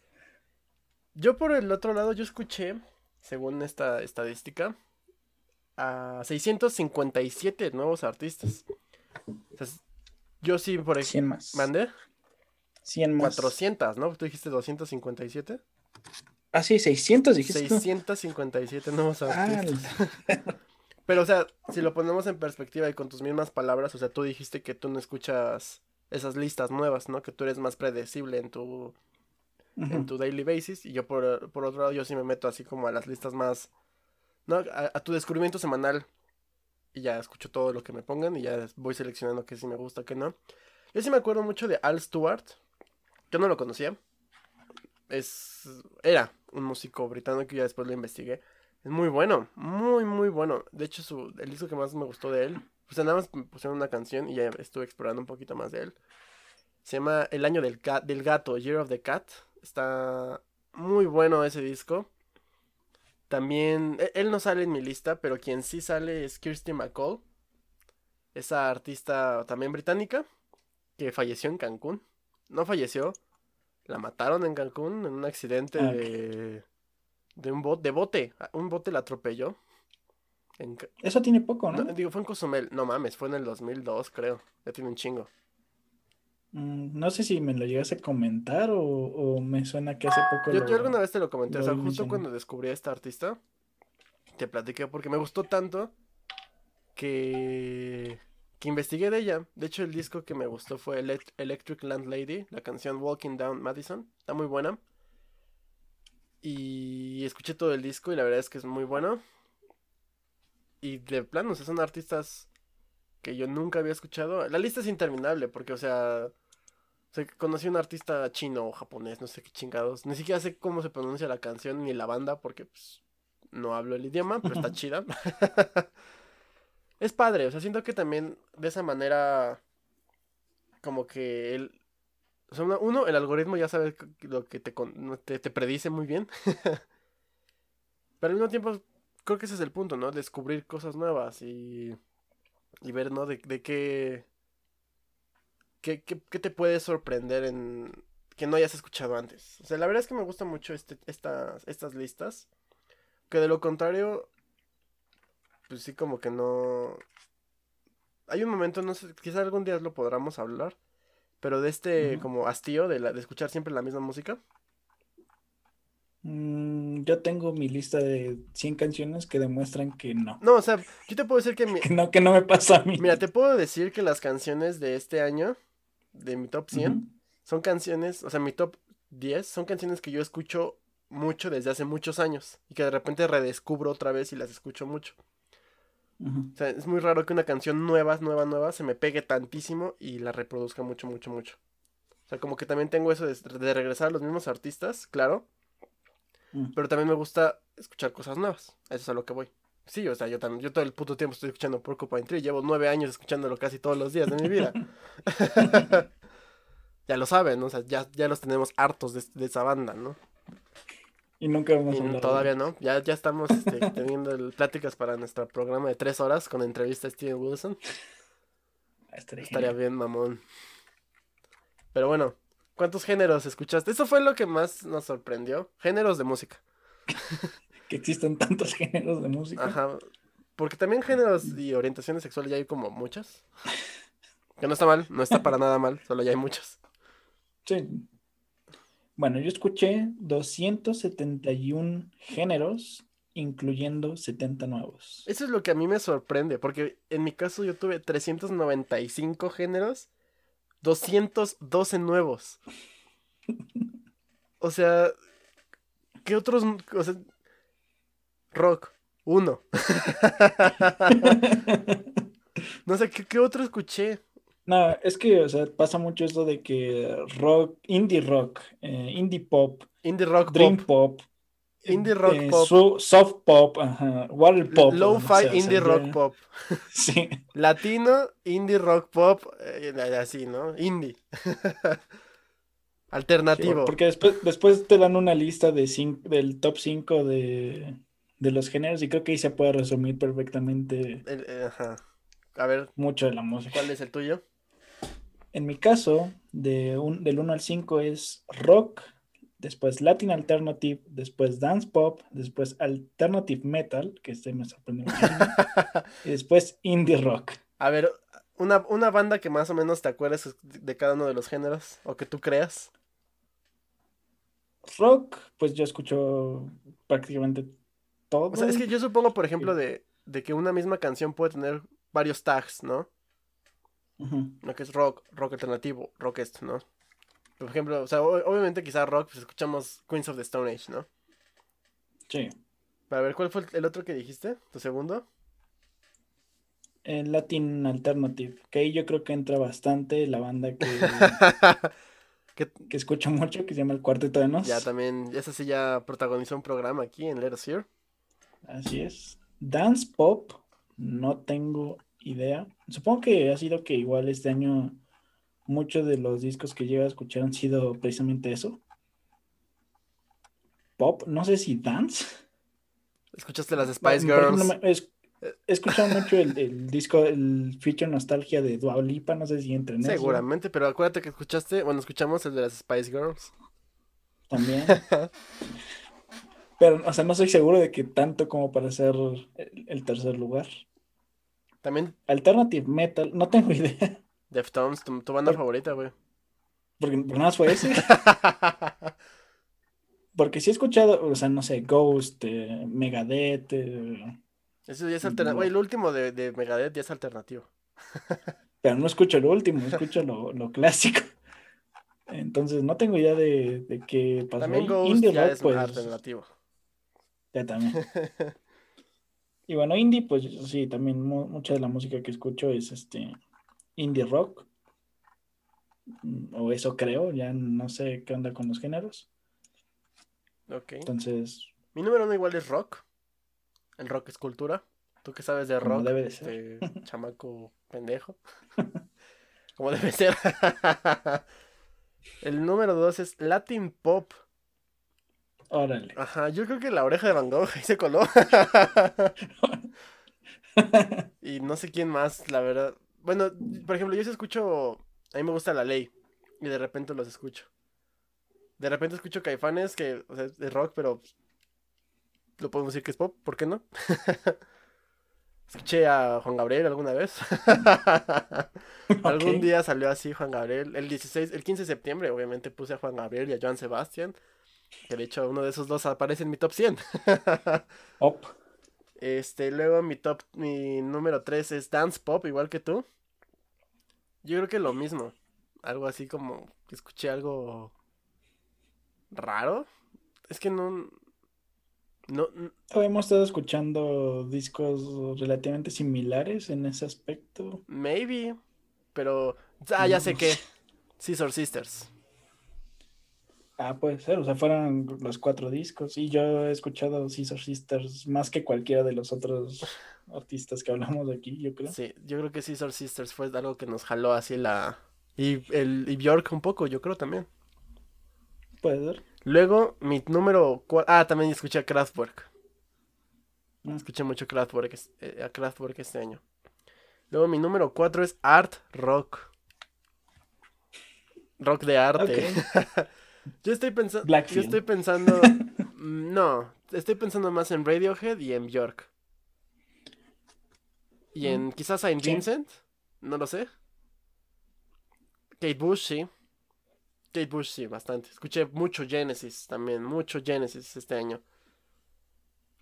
Yo por el otro lado, yo escuché, según esta estadística, a 657 nuevos artistas yo sí, por ejemplo. 100 más. ¿Mandé? 100 más. 400, ¿no? ¿Tú dijiste 257? Ah, sí, 600 dijiste. 657 nuevos artistas. Pero, o sea, si lo ponemos en perspectiva y con tus mismas palabras, o sea, tú dijiste que tú no escuchas esas listas nuevas, ¿no? Que tú eres más predecible en tu, en tu daily basis. Y yo, por, otro lado, yo sí me meto así como a las listas más, ¿no? a tu descubrimiento semanal y ya escucho todo lo que me pongan y ya voy seleccionando qué sí me gusta, qué no. Yo sí me acuerdo mucho de Al Stewart. Yo no lo conocía. Es era un músico británico que ya después lo investigué. Es muy bueno, muy, muy bueno. De hecho, su, el disco que más me gustó de él, pues nada más me pusieron una canción y ya estuve explorando un poquito más de él. Se llama El año del gato, Year of the Cat. Está muy bueno ese disco. También, e, él no sale en mi lista, pero quien sí sale es Kirsty McCall. Esa artista también británica que falleció en Cancún. No falleció, la mataron en Cancún en un accidente ah, de, de un bote, de bote. Un bote la atropelló. Eso tiene poco, ¿no? Digo, fue en Cozumel. No mames, fue en el 2002, creo. Ya tiene un chingo. Mm, no sé si me lo llegaste a comentar o, me suena que hace poco. Yo, yo alguna vez te lo comenté. o sea, justo cuando descubrí a esta artista, te platiqué porque me gustó tanto que que investigué de ella. De hecho, el disco que me gustó fue Electric Landlady, la canción Walking Down Madison. Está muy buena. Y escuché todo el disco y la verdad es que es muy bueno. Y de plano, o sea, son artistas que yo nunca había escuchado. La lista es interminable porque, o sea, o conocí a un artista chino o japonés, no sé qué chingados. Ni siquiera sé cómo se pronuncia la canción ni la banda porque pues, no hablo el idioma, pero está chida. es padre, o sea, siento que también de esa manera, como que él, o sea, uno, el algoritmo ya sabe lo que te, te, predice muy bien, pero al mismo tiempo creo que ese es el punto, ¿no? Descubrir cosas nuevas y, y ver, ¿no? De, de qué, qué, qué, qué te puede sorprender en que no hayas escuchado antes. O sea, la verdad es que me gustan mucho este, estas, estas listas. Que de lo contrario, pues sí, como que no. Hay un momento, no sé, quizá algún día lo podamos hablar, pero de este como hastío de, la, de escuchar siempre la misma música. Mm, yo tengo mi lista de 100 canciones que demuestran que no. No, o sea, yo te puedo decir que... que no, que no me pasa a mí. Mira, te puedo decir que las canciones de este año, de mi top 100, son canciones, o sea, mi top 10 son canciones que yo escucho mucho desde hace muchos años y que de repente redescubro otra vez y las escucho mucho. O sea, es muy raro que una canción nueva, nueva, nueva se me pegue tantísimo y la reproduzca mucho, mucho, mucho. O sea, como que también tengo eso de, regresar a los mismos artistas, claro. Pero también me gusta escuchar cosas nuevas. Eso es a lo que voy. Sí, o sea, yo también, yo todo el puto tiempo estoy escuchando Porcupine Tree. Llevo nueve años escuchándolo casi todos los días de mi vida. ya lo saben, ¿no? O sea, ya, ya los tenemos hartos de, de esa banda, ¿no? Y nunca vamos a Todavía no. Ya, ya estamos este, teniendo pláticas para nuestro programa de tres horas con entrevista a Steven Wilson. Estaría, bien, mamón. Pero bueno, ¿cuántos géneros escuchaste? Eso fue lo que más nos sorprendió. Géneros de música. Que existen tantos géneros de música. Ajá. Porque también géneros y orientaciones sexuales ya hay como muchas. Que no está mal, no está para nada mal, solo ya hay muchas. Sí. Bueno, yo escuché 271 géneros, incluyendo 70 nuevos. Eso es lo que a mí me sorprende, porque en mi caso yo tuve 395 géneros, 212 nuevos. O sea, ¿qué otros? O sea, rock, uno. no sé, ¿qué, ¿qué, otro escuché? No, es que, o sea, pasa mucho eso de que rock, indie rock, eh, indie pop, indie rock dream pop, indie rock eh, pop, soft pop, water pop, lo-fi indie rock pop, sí, latino, indie rock pop, eh, así, ¿no? Indie. Alternativo. porque después, después te dan una lista de del top 5 de, de, los géneros y creo que ahí se puede resumir perfectamente. ajá. A ver. Mucho de la música. ¿Cuál es el tuyo? En mi caso, de un, del 1 al 5 es rock, después Latin Alternative, después Dance Pop, después Alternative Metal, que este me sorprendió y después Indie Rock. A ver, una, una, banda que más o menos te acuerdes de cada uno de los géneros, o que tú creas. Rock, pues yo escucho prácticamente todo. O sea, es que yo supongo, por ejemplo, de, de que una misma canción puede tener varios tags, ¿no? Lo que es rock, rock alternativo, rock esto, ¿no? Por ejemplo, o sea, obviamente quizá rock, pues escuchamos Queens of the Stone Age, ¿no? Sí. Para ver, ¿cuál fue el otro que dijiste? ¿Tu segundo? El Latin Alternative, que ahí yo creo que entra bastante la banda que, que, escucho mucho, que se llama El Cuarteto de Nos. Ya también, esa sí ya protagonizó un programa aquí en Let Us Hear. Así es. Dance pop, no tengo idea. Supongo que ha sido que igual este año muchos de los discos que llevo a escuchar han sido precisamente eso. Pop, no sé si dance. ¿Escuchaste las Spice Girls? he escuchado mucho el, disco, el feature nostalgia de Dua Lipa, no sé si entre en Seguramente, pero acuérdate que escuchaste, bueno, escuchamos el de las Spice Girls. También. pero, o sea, no soy seguro de que tanto como para ser el, tercer lugar. También. Alternative Metal, no tengo idea. Deftones, tu, tu banda favorita, güey. Porque, nada más fue ese. porque sí he escuchado, o sea, no sé, Ghost, eh, Megadeth. Eh, eso ya es alternativo. el último de, de, Megadeth ya es alternativo. Pero no escucho el último, escucho lo, lo clásico. Entonces no tengo idea de, de qué pasó. También Ghost indie ya es pues, alternativo. Ya también. y bueno, indie, pues sí, también mucha de la música que escucho es este indie rock. O eso creo, ya no sé qué onda con los géneros. Ok. Entonces. Mi número uno igual es rock. El rock es cultura. ¿Tú qué sabes de rock? debe este, chamaco pendejo. Como debe ser. el número dos es Latin Pop. Órale. Ajá, yo creo que la oreja de Van Gogh ahí se coló. y no sé quién más, la verdad. Bueno, por ejemplo, yo sí escucho. A mí me gusta la ley. Y de repente los escucho. De repente escucho caifanes que, o sea, es rock, pero lo podemos decir que es pop, ¿por qué no? Escuché a Juan Gabriel alguna vez. Algún día salió así Juan Gabriel. El 16, el 15 de septiembre, obviamente, puse a Juan Gabriel y a Joan Sebastián. Que de hecho uno de esos dos aparece en mi top 100. Pop. Este, luego mi top, mi número 3 es Dance Pop, igual que tú. Yo creo que lo mismo. Algo así como que escuché algo raro. Es que no, no, Hemos estado escuchando discos relativamente similares en ese aspecto. Maybe, pero ah, ya sé que Scissor Sisters. Ah, puede ser, o sea, fueron los cuatro discos. Y yo he escuchado Scissor Sisters más que cualquiera de los otros artistas que hablamos aquí, yo creo. Sí, yo creo que Scissor Sisters fue algo que nos jaló así la. Y el y Bjork un poco, yo creo también. Puede ser. Luego, mi número Ah, también escuché a Kraftwerk. Mm. Escuché mucho Kraftwerk, eh, a Kraftwerk este año. Luego, mi número 4 es Art Rock. Rock de arte. yo estoy pensando. Yo estoy pensando. Mm, no, estoy pensando más en Radiohead y en Bjork. Y en mm. quizás Saint Vincent. No lo sé. Kate Bush, sí. Kate Bush, sí, bastante. Escuché mucho Genesis también, mucho Genesis este año.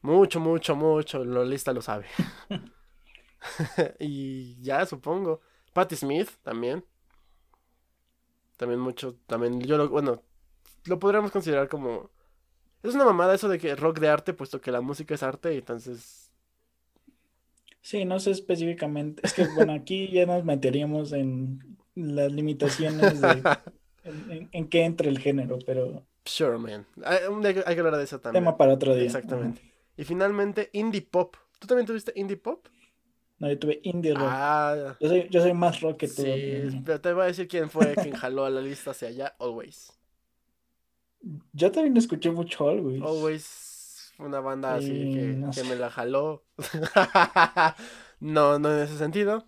Mucho, mucho, mucho. Lo lista lo sabe. y ya, supongo. Patti Smith también. También mucho, también yo lo, bueno, lo podríamos considerar como... Es una mamada eso de que rock de arte, puesto que la música es arte, y entonces... Sí, no sé específicamente. Es que, bueno, aquí ya nos meteríamos en las limitaciones de en, qué entra el género, pero... Sure, man. Hay, que hablar de eso también. Tema para otro día. Exactamente. Y finalmente, indie pop. ¿Tú también tuviste indie pop? No, yo tuve indie rock. Ah, yo, soy, yo soy más rock que tú. Sí, pero te voy a decir quién fue quien jaló a la lista hacia allá, Always. Yo también escuché mucho Always. Always una banda así que, que me la jaló. no, no en ese sentido.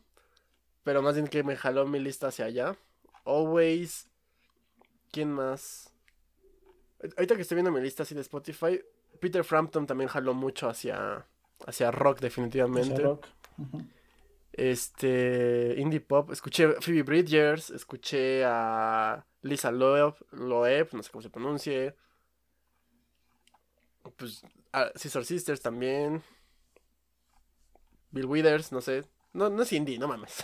Pero más bien que me jaló mi lista hacia allá. Always ¿Quién más? Ahorita que estoy viendo mi lista así de Spotify, Peter Frampton también jaló mucho hacia, hacia rock, definitivamente. rock. Este, indie pop. Escuché Phoebe Bridgers, escuché a Lisa Loeb, Loeb, no sé cómo se pronuncie. Pues, a Scissor Sisters también. Bill Withers, no sé. No, no es indie, no mames.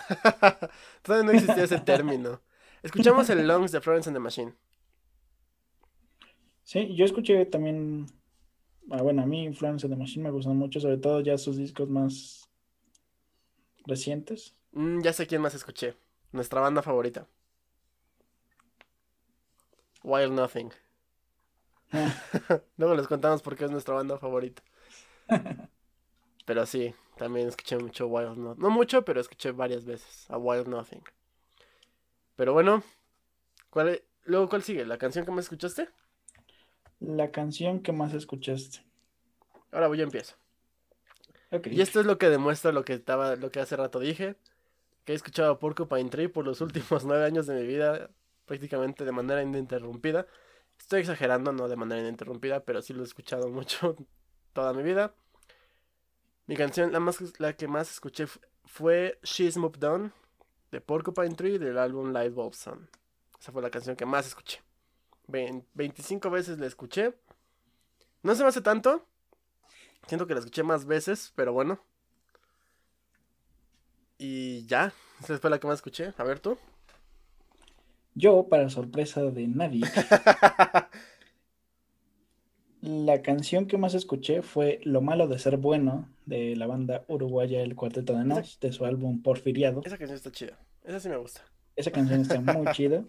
Todavía no existía ese término. Escuchamos el Longs de Florence and the Machine. Sí, yo escuché también. Ah, bueno, a mí Florence and the Machine me gustan mucho, sobre todo ya sus discos más recientes. Mm, ya sé quién más escuché. Nuestra banda favorita. Wild Nothing. Ah. Luego les contamos por qué es nuestra banda favorita. Pero sí, también escuché mucho Wild Nothing. No mucho, pero escuché varias veces a Wild Nothing. Pero bueno, ¿cuál es- luego cuál sigue? ¿La canción que más escuchaste? La canción que más escuchaste. Ahora voy, yo empiezo. Y esto es lo que demuestra lo que estaba, lo que hace rato dije, que he escuchado Porcupine Tree por los últimos nueve años de mi vida, prácticamente de manera ininterrumpida. Estoy exagerando, no de manera ininterrumpida, pero sí lo he escuchado mucho toda mi vida. Mi canción, la, más, la que más escuché fue She's Moved On, de Porcupine Tree, del álbum Lightbulb Sun. Esa fue la canción que más escuché. Vein- 25 veces la escuché. No se me hace tanto, Siento que la escuché más veces, pero bueno. Y ya, esa fue la que más escuché. A ver tú. Yo, para sorpresa de nadie, la canción que más escuché fue Lo malo de ser bueno, de la banda uruguaya El Cuarteto de Nos, de su álbum Porfiriado. Esa canción está chida. Esa sí me gusta. Esa canción está muy chida.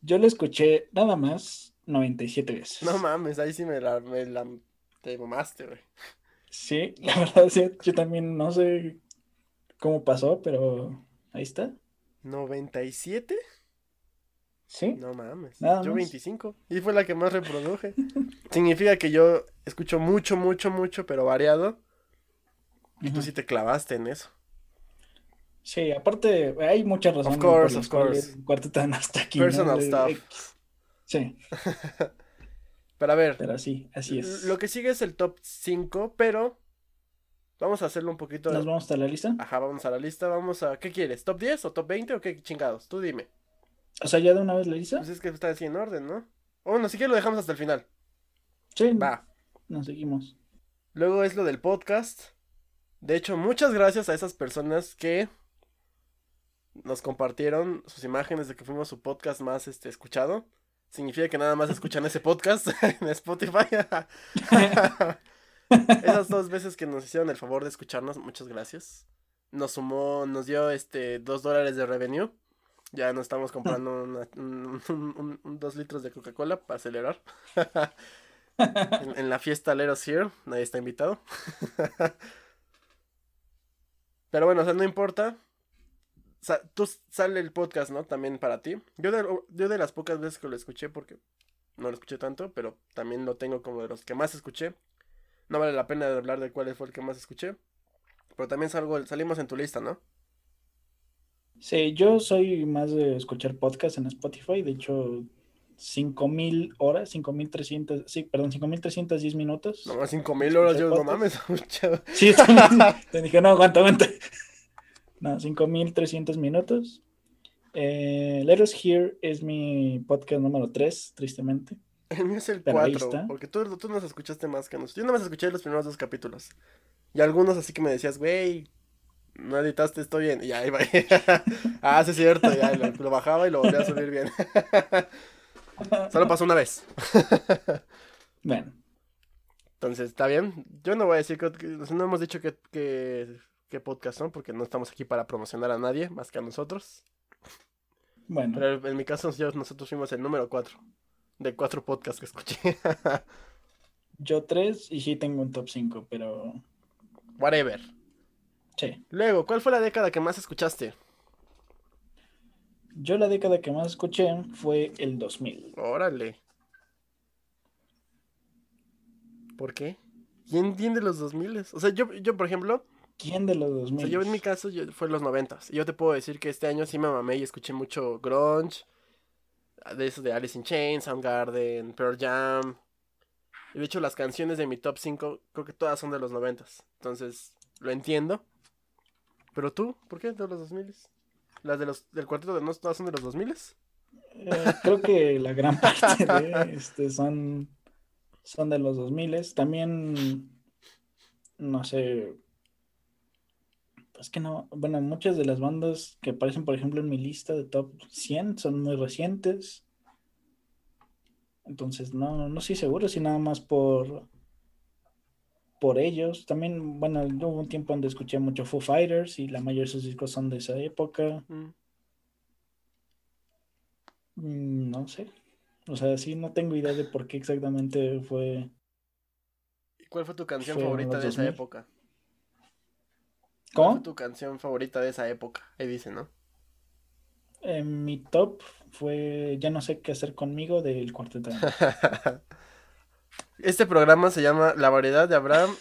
Yo la escuché nada más 97 veces. No mames, ahí sí me la, me la te mamaste, güey. Sí, la verdad, sí, yo también no sé cómo pasó, pero ahí está. ¿97? Sí, No mames. Nada yo más. 25. Y fue la que más reproduje. Significa que yo escucho mucho, mucho, mucho, pero variado. Y tú sí te clavaste en eso. Sí, aparte hay muchas razones course, por of course. el Cuarteto aquí, ¿no? Personal stuff. Sí, Pero a ver, pero sí, así es. lo que sigue es el top 5, pero vamos a hacerlo un poquito. ¿Nos vamos a la lista? Ajá, vamos a la lista. Vamos a. ¿Qué quieres? ¿Top 10 o top 20 o qué chingados? Tú dime. O sea, ya de una vez la lista. Pues es que está así en orden, ¿no? O bueno, si quieres lo dejamos hasta el final. Sí, Va. nos seguimos. Luego es lo del podcast. De hecho, muchas gracias a esas personas que nos compartieron sus imágenes de que fuimos su podcast más este, escuchado. Significa que nada más escuchan ese podcast en Spotify. Esas dos veces que nos hicieron el favor de escucharnos, muchas gracias. Nos sumó, nos dio este dos dólares de revenue. Ya nos estamos comprando una- un, un- un- un dos litros de Coca-Cola para celebrar. en, en la fiesta Leros Here, nadie está invitado. Pero bueno, o sea, no importa. Sa- tú sale el podcast, ¿no? También para ti. Yo de, yo de las pocas veces que lo escuché, porque no lo escuché tanto, pero también lo tengo como de los que más escuché. No vale la pena hablar de cuál fue el que más escuché. Pero también salgo, salimos en tu lista, ¿no? Sí, yo soy más de escuchar podcast en Spotify. De hecho, 5000 horas, 5300, sí, perdón, 5310 minutos. No más 5000 horas, yo no mames. mucho. Sí, te dije, no, aguanta, aguanta. No, 5300 minutos. Eh, Let Us Hear es mi podcast número 3, tristemente. El mío es el Pero ahí 4, está. porque tú, tú nos escuchaste más que nosotros. Yo nada más escuché los primeros dos capítulos. Y algunos así que me decías, güey, no editaste esto bien. Y ahí va. ah, sí es cierto, ya lo, lo bajaba y lo volvía a subir bien. Solo pasó una vez. Bueno, Entonces, ¿está bien? Yo no voy a decir que, no hemos dicho que, que, que podcast son, porque no estamos aquí para promocionar a nadie más que a nosotros. bueno. Pero en mi caso, nosotros fuimos el número 4 de cuatro podcasts que escuché. Yo 3 y sí tengo un top 5, pero Whatever. sí. Luego, ¿cuál fue la década que más escuchaste? Yo la década que más escuché fue el 2000. Órale. ¿Por qué? ¿Quién entiende los 2000? O sea, yo, yo por ejemplo, ¿Quién de los o 2000? sea, yo en mi caso yo, fue los 90 Y yo te puedo decir que este año sí me mamé y escuché mucho grunge. De eso de Alice in Chains, Soundgarden, Pearl Jam. Y de hecho las canciones de mi top 5 creo que todas son de los 90 Entonces, lo entiendo. Pero tú, ¿por qué de los 2000? Las de los, del cuarteto de nos todas son de los 2000? Eh, creo que la gran parte de este son, son de los 2000. También, no sé, es que no, bueno, muchas de las bandas que aparecen, por ejemplo, en mi lista de top 100 son muy recientes. Entonces, no, no estoy seguro si nada más por, por ellos. También, bueno, hubo un tiempo donde escuché mucho Foo Fighters y la mayoría de sus discos son de esa época. Mm. Mm, No sé. O sea, sí, no tengo idea de por qué exactamente fue. ¿Y cuál fue tu canción favorita de esa 2000. ¿Cuál fue tu canción favorita de esa época? Ahí dice, ¿no? mi top fue Ya no sé qué hacer conmigo del cuarteto. este programa se llama La variedad de Abraham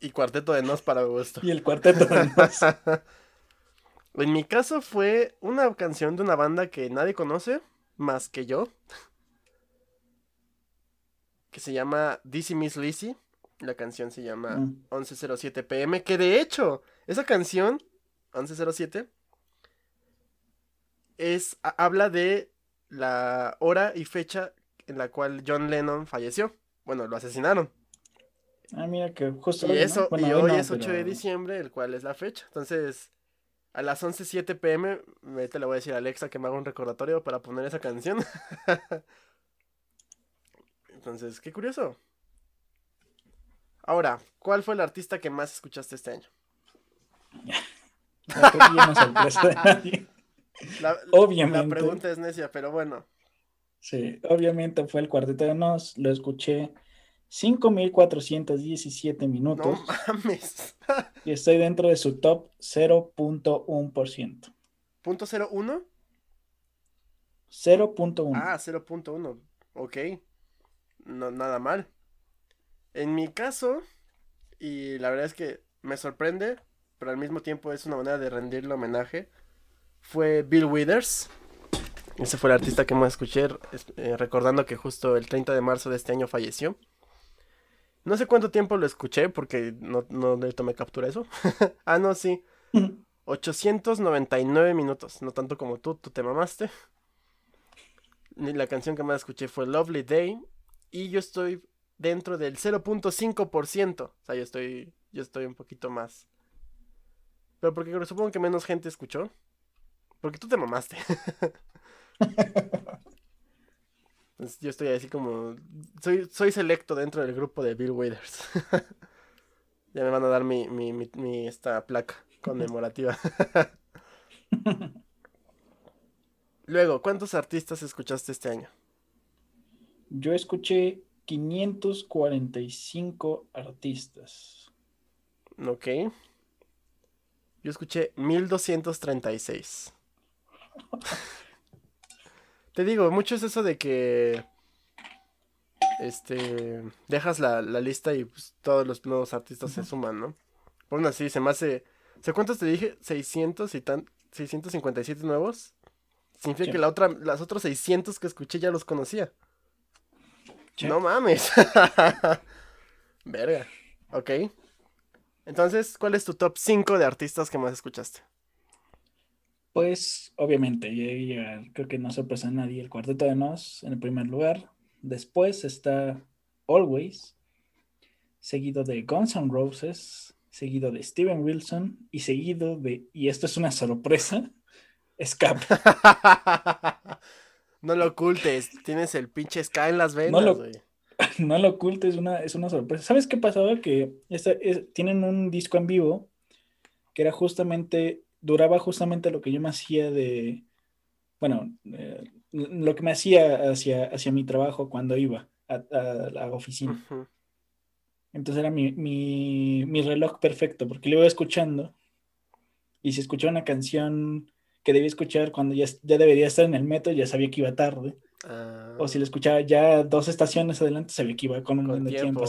y Cuarteto de Nos para gusto. Y el Cuarteto de Nos. en mi caso fue una canción de una banda que nadie conoce más que yo. Que se llama Dizzy Miss Lizzy. La canción se llama 1107 mm. pm. Que de hecho, esa canción, 1107, es, habla de la hora y fecha en la cual John Lennon falleció. Bueno, lo asesinaron. Ah, mira que justo. Y, eso, y hoy, es 8 de diciembre, el cual es la fecha. Entonces, a las 11.07 pm, te le voy a decir a Alexa que me haga un recordatorio para poner esa canción. Entonces, qué curioso. Ahora, ¿cuál fue el artista que más escuchaste este año? La, obviamente. La pregunta es necia, pero bueno. Sí, obviamente fue el Cuarteto de Nos. Lo escuché 5.417 minutos. No mames. y estoy dentro de su top 0.1%. ¿Punto 01? 0.1. Ah, 0.1. Ok. No, nada mal. En mi caso, y la verdad es que me sorprende, pero al mismo tiempo es una manera de rendirle homenaje fue Bill Withers. Ese fue el artista que más escuché, eh, recordando que justo el 30 de marzo de este año falleció. No sé cuánto tiempo lo escuché porque no, no le tomé captura eso. ah, no, sí. 899 minutos, no tanto como tú, tú te mamaste. La canción que más escuché fue Lovely Day y yo estoy dentro del 0.5%. O sea, yo estoy, yo estoy un poquito más. Pero porque supongo que menos gente escuchó. Porque tú te mamaste. Pues yo estoy así como. Soy, soy selecto dentro del grupo de Bill Withers. ya me van a dar mi, mi, mi, esta placa conmemorativa. Luego, ¿cuántos artistas escuchaste este año? Yo escuché 545 artistas. Ok. Yo escuché 1236. Te digo, mucho es eso de que. Este. Dejas la, lista y pues, todos los nuevos artistas se suman, ¿no? Por así, se me hace. ¿Se cuántos te dije? 600 y tan. 657 nuevos. Significa que la otra, las otros 600 que escuché ya los conocía. No mames. Verga. Ok. Entonces, ¿cuál es tu top 5 de artistas que más escuchaste? Pues obviamente, creo que no sorpresa a nadie el Cuarteto de Nos en el primer lugar. Después está Always, seguido de Guns N' Roses, seguido de Steven Wilson y seguido de, y esto es una sorpresa, Escape. no lo ocultes, tienes el pinche Ska en las venas, no lo, no lo ocultes, una, es una sorpresa. ¿Sabes qué pasaba? Que tienen un disco en vivo que era justamente duraba justamente lo que yo me hacía de, bueno, eh, lo que me hacía hacia, hacia mi trabajo cuando iba a, la oficina. Entonces era mi, mi, reloj perfecto, porque lo iba escuchando y si escuchaba una canción que debía escuchar cuando ya, ya debería estar en el metro, ya sabía que iba tarde. O si lo escuchaba ya dos estaciones adelante, sabía que iba con un tiempo.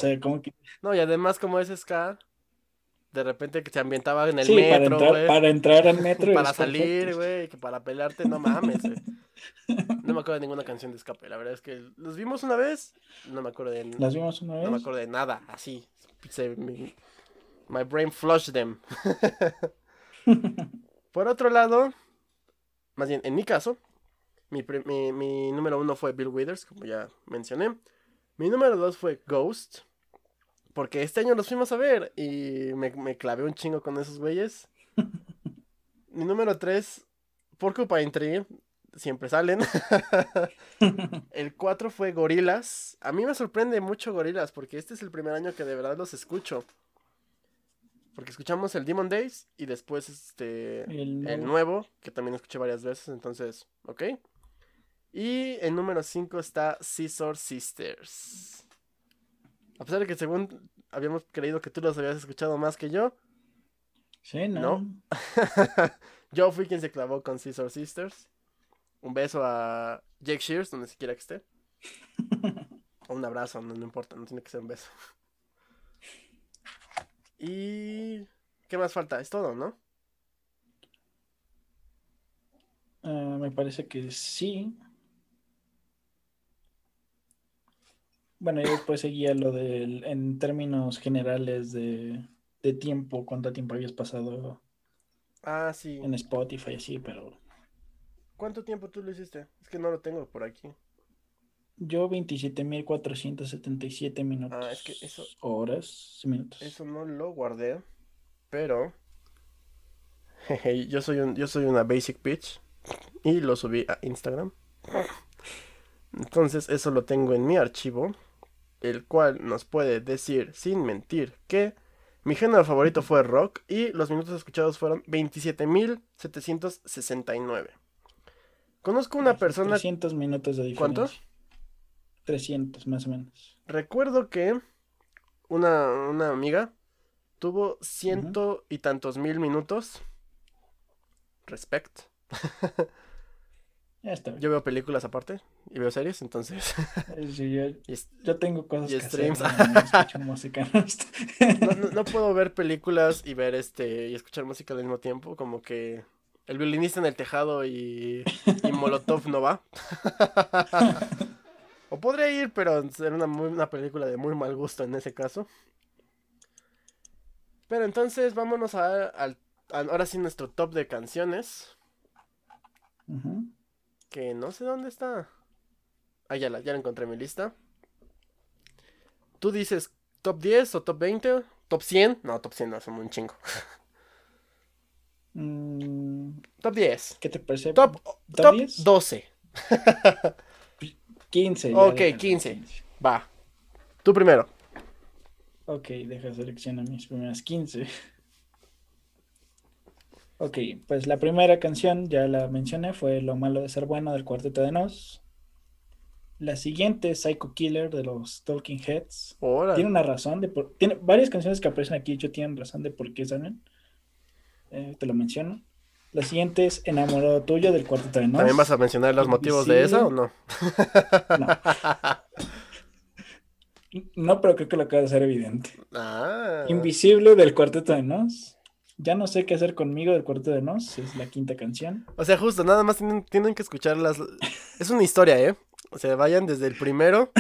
No, y además como es ska, de repente que se ambientaba en el metro, para entrar, al metro. para salir, güey, que para pelearte, no mames, No me acuerdo de ninguna canción de escape, la verdad es que los vimos una vez, no me acuerdo de... ¿Las vimos una vez? No me acuerdo de nada, así, my brain flushed them. Por otro lado, más bien, en mi caso, mi, mi, mi número uno fue Bill Withers, como ya mencioné. Mi número dos fue Ghost. Porque este año los fuimos a ver y me, me clavé un chingo con esos güeyes. Mi número 3, Porcupine Tree. Siempre salen. el 4 fue Gorilas. A mí me sorprende mucho Gorilas porque este es el primer año que de verdad los escucho. Porque escuchamos el Demon Days y después este el nuevo. que también escuché varias veces, entonces, ok. Y el número 5 está Scissor Sisters. A pesar de que según habíamos creído que tú los habías escuchado más que yo. Sí, no. No. Yo fui quien se clavó con Scissor Sisters. Un beso a Jake Shears, donde se quiera que esté. O un abrazo, no, no importa, no tiene que ser un beso. Y... ¿Qué más falta? Es todo, ¿no? Ah, me parece que sí. Bueno, y después seguía lo del, en términos generales de, de tiempo, cuánto tiempo habías pasado Ah, sí. en Spotify, así, pero ¿Cuánto tiempo tú lo hiciste? Es que no lo tengo por aquí. Yo 27.477 minutos. Ah, es que eso- Horas, minutos. Eso no lo guardé, pero jeje, yo soy un yo soy una basic bitch y lo subí a Instagram. Entonces, eso lo tengo en mi archivo, el cual nos puede decir sin mentir que mi género favorito fue rock y los minutos escuchados fueron 27.769. Conozco una persona 300 minutos de diferencia. ¿Cuánto? 300, más o menos. Recuerdo que una, una amiga tuvo ciento y tantos mil minutos. Respect. Ya está. bien. Yo veo películas aparte y veo series, entonces. Sí, yo, tengo cosas y que streams. hacer. no escucho música. ¿no? no, no- no puedo ver películas y ver este y escuchar música al mismo tiempo, como que el violinista en el tejado y, y Molotov no va. O podría ir, pero ser una, una película de muy mal gusto en ese caso. Pero entonces vámonos a, al- a- ahora sí nuestro top de canciones, Ujú. que no sé dónde está. Ah, ya la, ya la encontré en mi lista. ¿Tú dices top 10 o top 20? ¿Top 100? No, top 100 no, son un chingo. Mm, Top 10. ¿Qué te parece? Top, ¿Top top 10? 12. 15. ya, Ok, déjalo, 15. Va. Tú primero. Ok, deja seleccionar mis primeras 15. Ok, pues la primera canción, ya la mencioné, fue Lo malo de ser bueno del Cuarteto de Nos. La siguiente, Psycho Killer de los Talking Heads. Ahora. Tiene una razón de por... Tiene varias canciones que aparecen aquí, hecho tienen razón de por qué salen. Eh, te lo menciono. La siguiente es Enamorado Tuyo del Cuarteto de Nos. ¿También vas a mencionar los motivos de esa o no? No. No, pero creo que lo acaba de hacer evidente. Ah. Invisible del Cuarteto de Nos. Ya no sé qué hacer conmigo del Cuarteto de Nos. Es la quinta canción. O sea, justo, nada más tienen, tienen que escuchar las... Es una historia, ¿eh? O sea, vayan desde el primero.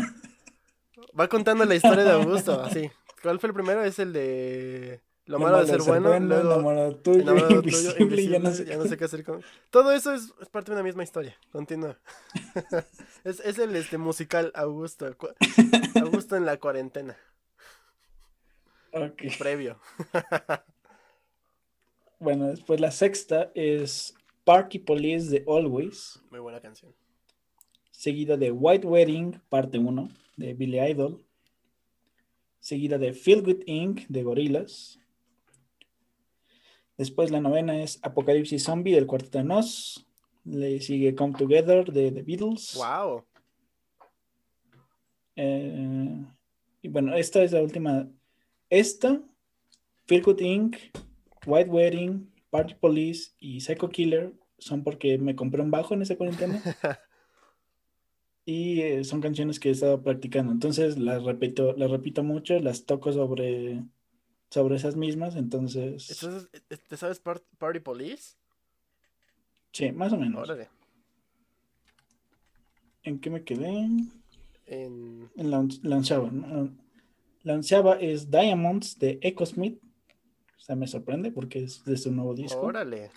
Va contando la historia de Augusto, así. ¿Cuál fue el primero? Es el de... Lo malo de ser bueno, luego... enamorado tuyo, Enamorado tuyo, invisible, ya no sé invisible, qué hacer con... Todo eso es, es parte de una misma historia. Continúa. es, es el este musical Augusto. Augusto en la cuarentena. Ok. Previo. Bueno, después la sexta es Parky Police de Always. Muy buena canción. Seguida de White Wedding, parte 1, de Billy Idol. Seguida de Feel Good Inc. de Gorillaz. Después la novena es Apocalipsis Zombie del Cuarteto de Nos. Le sigue Come Together de The Beatles. Wow. Eh, y bueno, esta es la última. Esta, Feel Good Inc., White Wedding, Party Police y Psycho Killer son porque me compré un bajo en esa cuarentena. y eh, son canciones que he estado practicando. Entonces las repito, las repito mucho, las toco sobre, sobre esas mismas. Entonces, Entonces, ¿te este, sabes Par- Party Police? sí, más o menos. Órale. ¿En qué me quedé? En... En la, on- la onceava, ¿no? La onceava es Diamonds de Echo Smith. O sea, me sorprende porque es de su nuevo disco. Órale.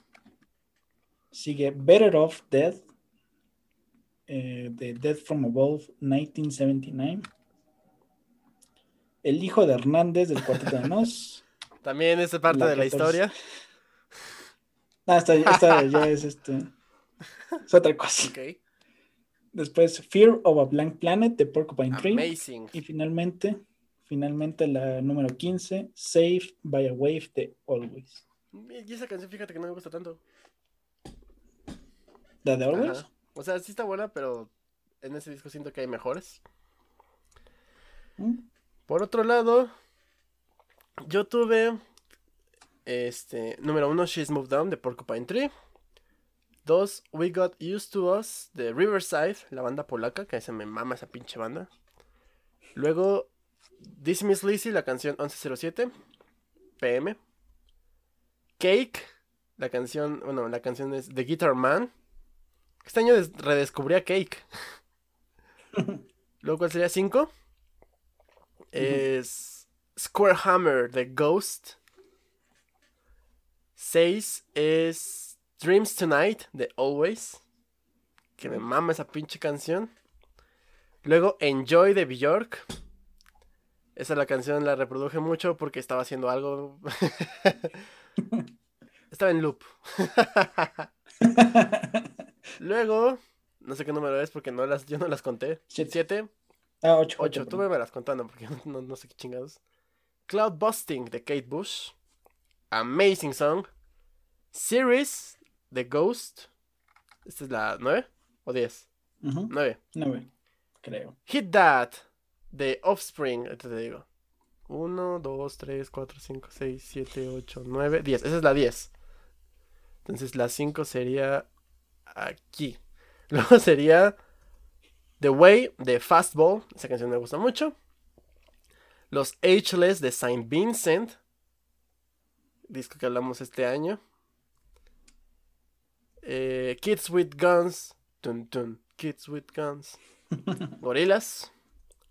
Sigue Better Off Dead eh, de Dead from Above 1979. El hijo de Hernández del Cuarteto de Nos. También es parte La de la 14. historia. Ah, esta, esta ya es este. Es otra cosa. Ok. Después Fear of a Blank Planet de Porcupine Tree. Amazing. Y finalmente, finalmente la número 15, Saved by a Wave de Always. Y esa canción, fíjate que no me gusta tanto. ¿La de Always? Ajá. O sea, sí está buena, pero en ese disco siento que hay mejores. ¿Mm? Por otro lado, yo tuve Este, número uno, She's Moved On de Porcupine Tree. Dos, We Got Used to Us de Riverside, la banda polaca, que se me mama esa pinche banda. Luego, This Miss Lizzy, la canción 1107, PM. Cake, la canción, bueno, la canción es The Guitar Man. Este año des- redescubrí a Cake. Luego, ¿cuál sería? 5. Es Square Hammer de Ghost. 6 es Dreams Tonight de Always. Que me mama esa pinche canción. Luego Enjoy de Bjork. Esa la canción la reproduje mucho porque estaba haciendo algo. estaba en loop. Luego, no sé qué número es porque no las, yo no las conté. Siete. 7. Ah, 8. 8, tú me las contando porque no, no sé qué chingados. Cloud Busting de Kate Bush. Amazing Song. Series de Ghost. Esta es la 9 o 10. 9. 9, creo. Hit That de Offspring. Ahorita te digo. 1, 2, 3, 4, 5, 6, 7, 8, 9, 10. Esa es la 10. Entonces la 5 sería aquí. Luego sería The Way de Fastball. Esa canción me gusta mucho. Los Ageless de Saint Vincent. Disco que hablamos este año. Eh, Kids with Guns. Tun, tun. Kids with Guns. Gorillaz.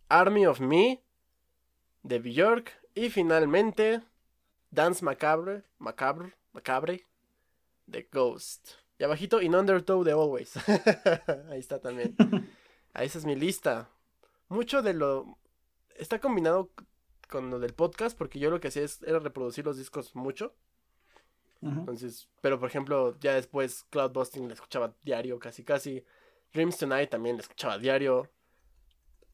Army of Me. De Bjork. Y finalmente. Dance Macabre. Macabre. Macabre. De Ghost. Y abajito In Undertow de Always. Ahí está también. Ahí esa es mi lista. Mucho de lo. Está combinado con lo del podcast. Porque yo lo que hacía es, era reproducir los discos mucho. Entonces, pero por ejemplo, ya después Cloud Busting la escuchaba diario, casi casi. Dreams Tonight también la escuchaba diario.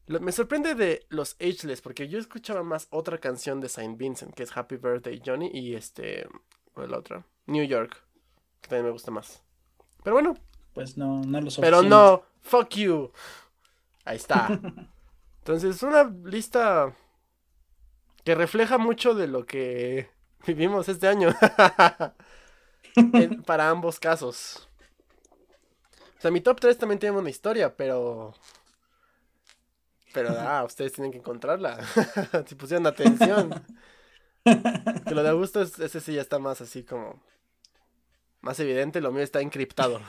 Lo- me sorprende de los Ageless, porque yo escuchaba más otra canción de Saint Vincent, que es Happy Birthday Johnny, y este, ¿cuál es la otra? New York, que también me gusta más. Pero bueno, Pues no, no lo pero no, fuck you. Ahí está. Entonces, una lista que refleja mucho de lo que vivimos este año. En- para ambos casos. O sea, mi top 3 también tiene una historia, pero. Pero, ah, ustedes tienen que encontrarla. si pusieron atención. Que lo de Augusto, es- ese sí ya está más así como. Más evidente, lo mío está encriptado.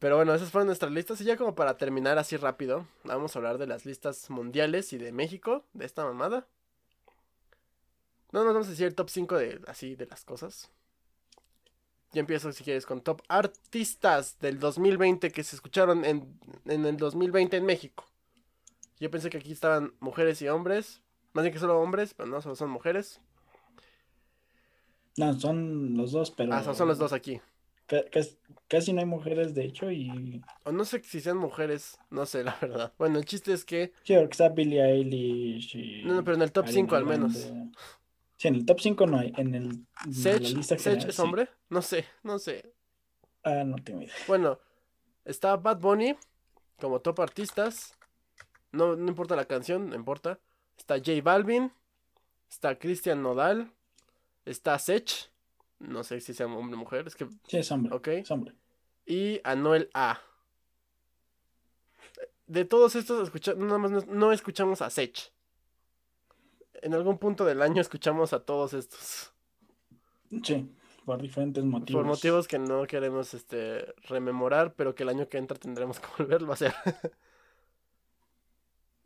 Pero bueno, esas fueron nuestras listas. Y ya como para terminar así rápido, vamos a hablar de las listas mundiales y de México, de esta mamada. No nos vamos a decir el top 5 de así de las cosas. Yo empiezo si quieres con top artistas del 2020 que se escucharon en, en el 2020 en México. Yo pensé que aquí estaban mujeres y hombres. Más bien que solo hombres, pero no, solo son mujeres. No, son los dos, pero. Ah, son, son los dos aquí. Ca- cas- Casi no hay mujeres, de hecho, y. O no sé si sean mujeres, no sé la verdad. Bueno, el chiste es que... Sí, porque está Billie Eilish y. No, no, pero en el top Ariana 5 al menos. Sí, en el top 5 no hay. En el. en Sech, lista Sech general, es sí. hombre? No sé, no sé. Ah, no tengo idea. Bueno, está Bad Bunny como top artistas. No, no importa la canción, no importa. Está J Balvin. Está Christian Nodal. Está Sech. No sé si sea hombre o mujer. Es que. Sí, es hombre. Ok. Es hombre. Y Anuel A. De todos estos, escucha, nada más no, no escuchamos a Sech. En algún punto del año escuchamos a todos estos. Sí, por diferentes motivos. Por motivos que no queremos este rememorar, pero que el año que entra tendremos que volverlo a hacer.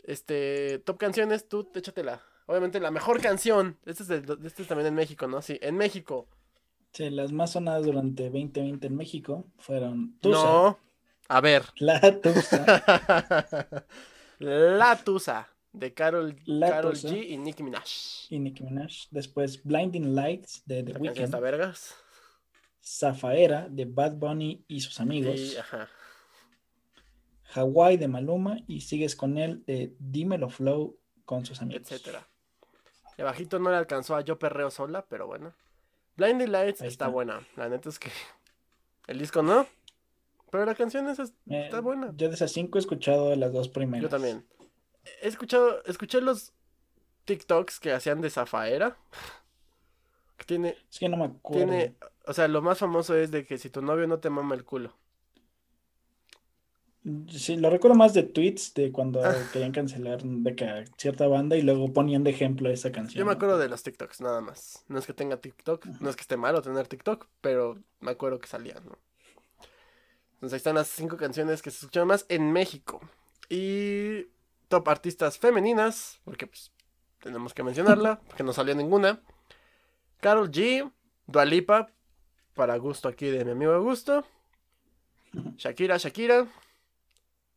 Este, top canciones, tú échatela. Obviamente la mejor canción. Este es, de- este es también en México, ¿no? Sí, en México. Sí, las más sonadas durante 2020 en México fueron Tusa, No. A ver. La Tusa La Tusa de Carol, Tusa. G y Nicki Minaj. y Nicki Minaj. Después Blinding Lights de The La Weeknd. está vergas. Zafaera de Bad Bunny y sus amigos. Y, ajá. Hawaii de Maluma y Sigues con él de Dímelo Flow con sus amigos. etcétera. Y abajito no le alcanzó a Yo Perreo Sola, pero bueno. Blinding Lights está, está. buena. La neta es que el disco no. Pero la canción esa es- Eh, está buena. Yo de esas cinco he escuchado las dos primeras. Yo también. He escuchado, escuché los TikToks que hacían de Zafaera. Que tiene, Es que no me acuerdo. tiene, o sea, lo más famoso es de que si tu novio no te mama el culo. Sí, lo recuerdo más de tweets de cuando Ah. querían cancelar de que cierta banda y luego ponían de ejemplo esa canción. Yo me acuerdo de los TikToks, nada más. No es que tenga TikTok, no es que esté malo tener TikTok, pero me acuerdo que salían, ¿no? Entonces ahí están las cinco canciones que se escuchan más en México. Y top artistas femeninas, porque pues tenemos que mencionarla, porque no salió ninguna. Carol G, Dualipa, para gusto aquí de mi amigo Augusto. Shakira, Shakira.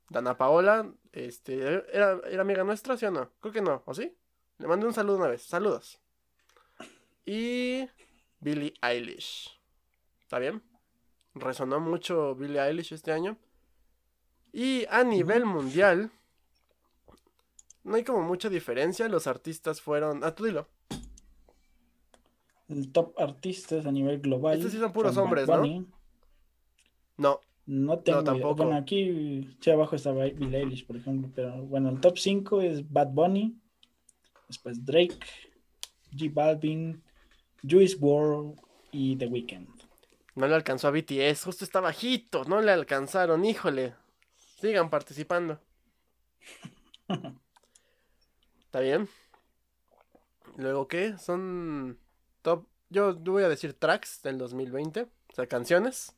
Dana Paola, este, ¿era, ¿era amiga nuestra, sí o no? Creo que no, ¿o sí? Le mandé un saludo una vez, saludos. Y Billie Eilish. ¿Está bien? Resonó mucho Billie Eilish este año. Y a nivel mundial, no hay como mucha diferencia. Los artistas fueron. Ah, tú dilo. El top artistas a nivel global. Estos sí son puros hombres, ¿no? No, No tengo idea. tampoco. Bueno, aquí sí abajo está Bi- Billie Eilish, por ejemplo, pero bueno, el top 5 es Bad Bunny, después Drake, J Balvin, Juice WRLD y The Weeknd. no le alcanzó a BTS. Justo está bajito. No le alcanzaron, híjole. Sigan participando. ¿Está bien? Luego, ¿qué? Son top. Yo voy a decir tracks del 2020. O sea, canciones.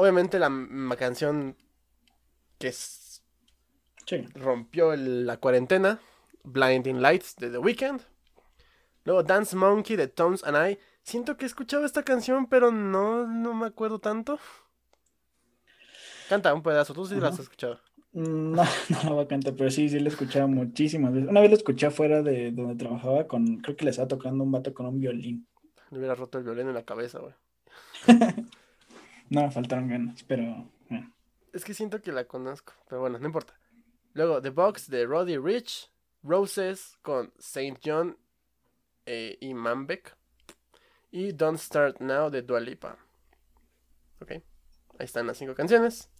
Obviamente la canción que Sí. rompió el- la cuarentena. Blinding Lights de The Weeknd. Luego Dance Monkey de Tones and I. Siento que he escuchado esta canción, pero no, no me acuerdo tanto. Canta un pedazo, tú sí la has escuchado. No, no la voy a cantar, pero sí, sí la he escuchado muchísimas veces. Una vez la escuché afuera de donde trabajaba con, creo que le estaba tocando un vato con un violín. Le hubiera roto el violín en la cabeza, güey. No me faltaron ganas, pero bueno. Es que siento que la conozco, pero bueno, no importa. Luego, The Box de Roddy Rich. Roses con Saint John eh, y Manbeck. Y Don't Start Now de Dua Lipa. Ok. Ahí están las cinco canciones.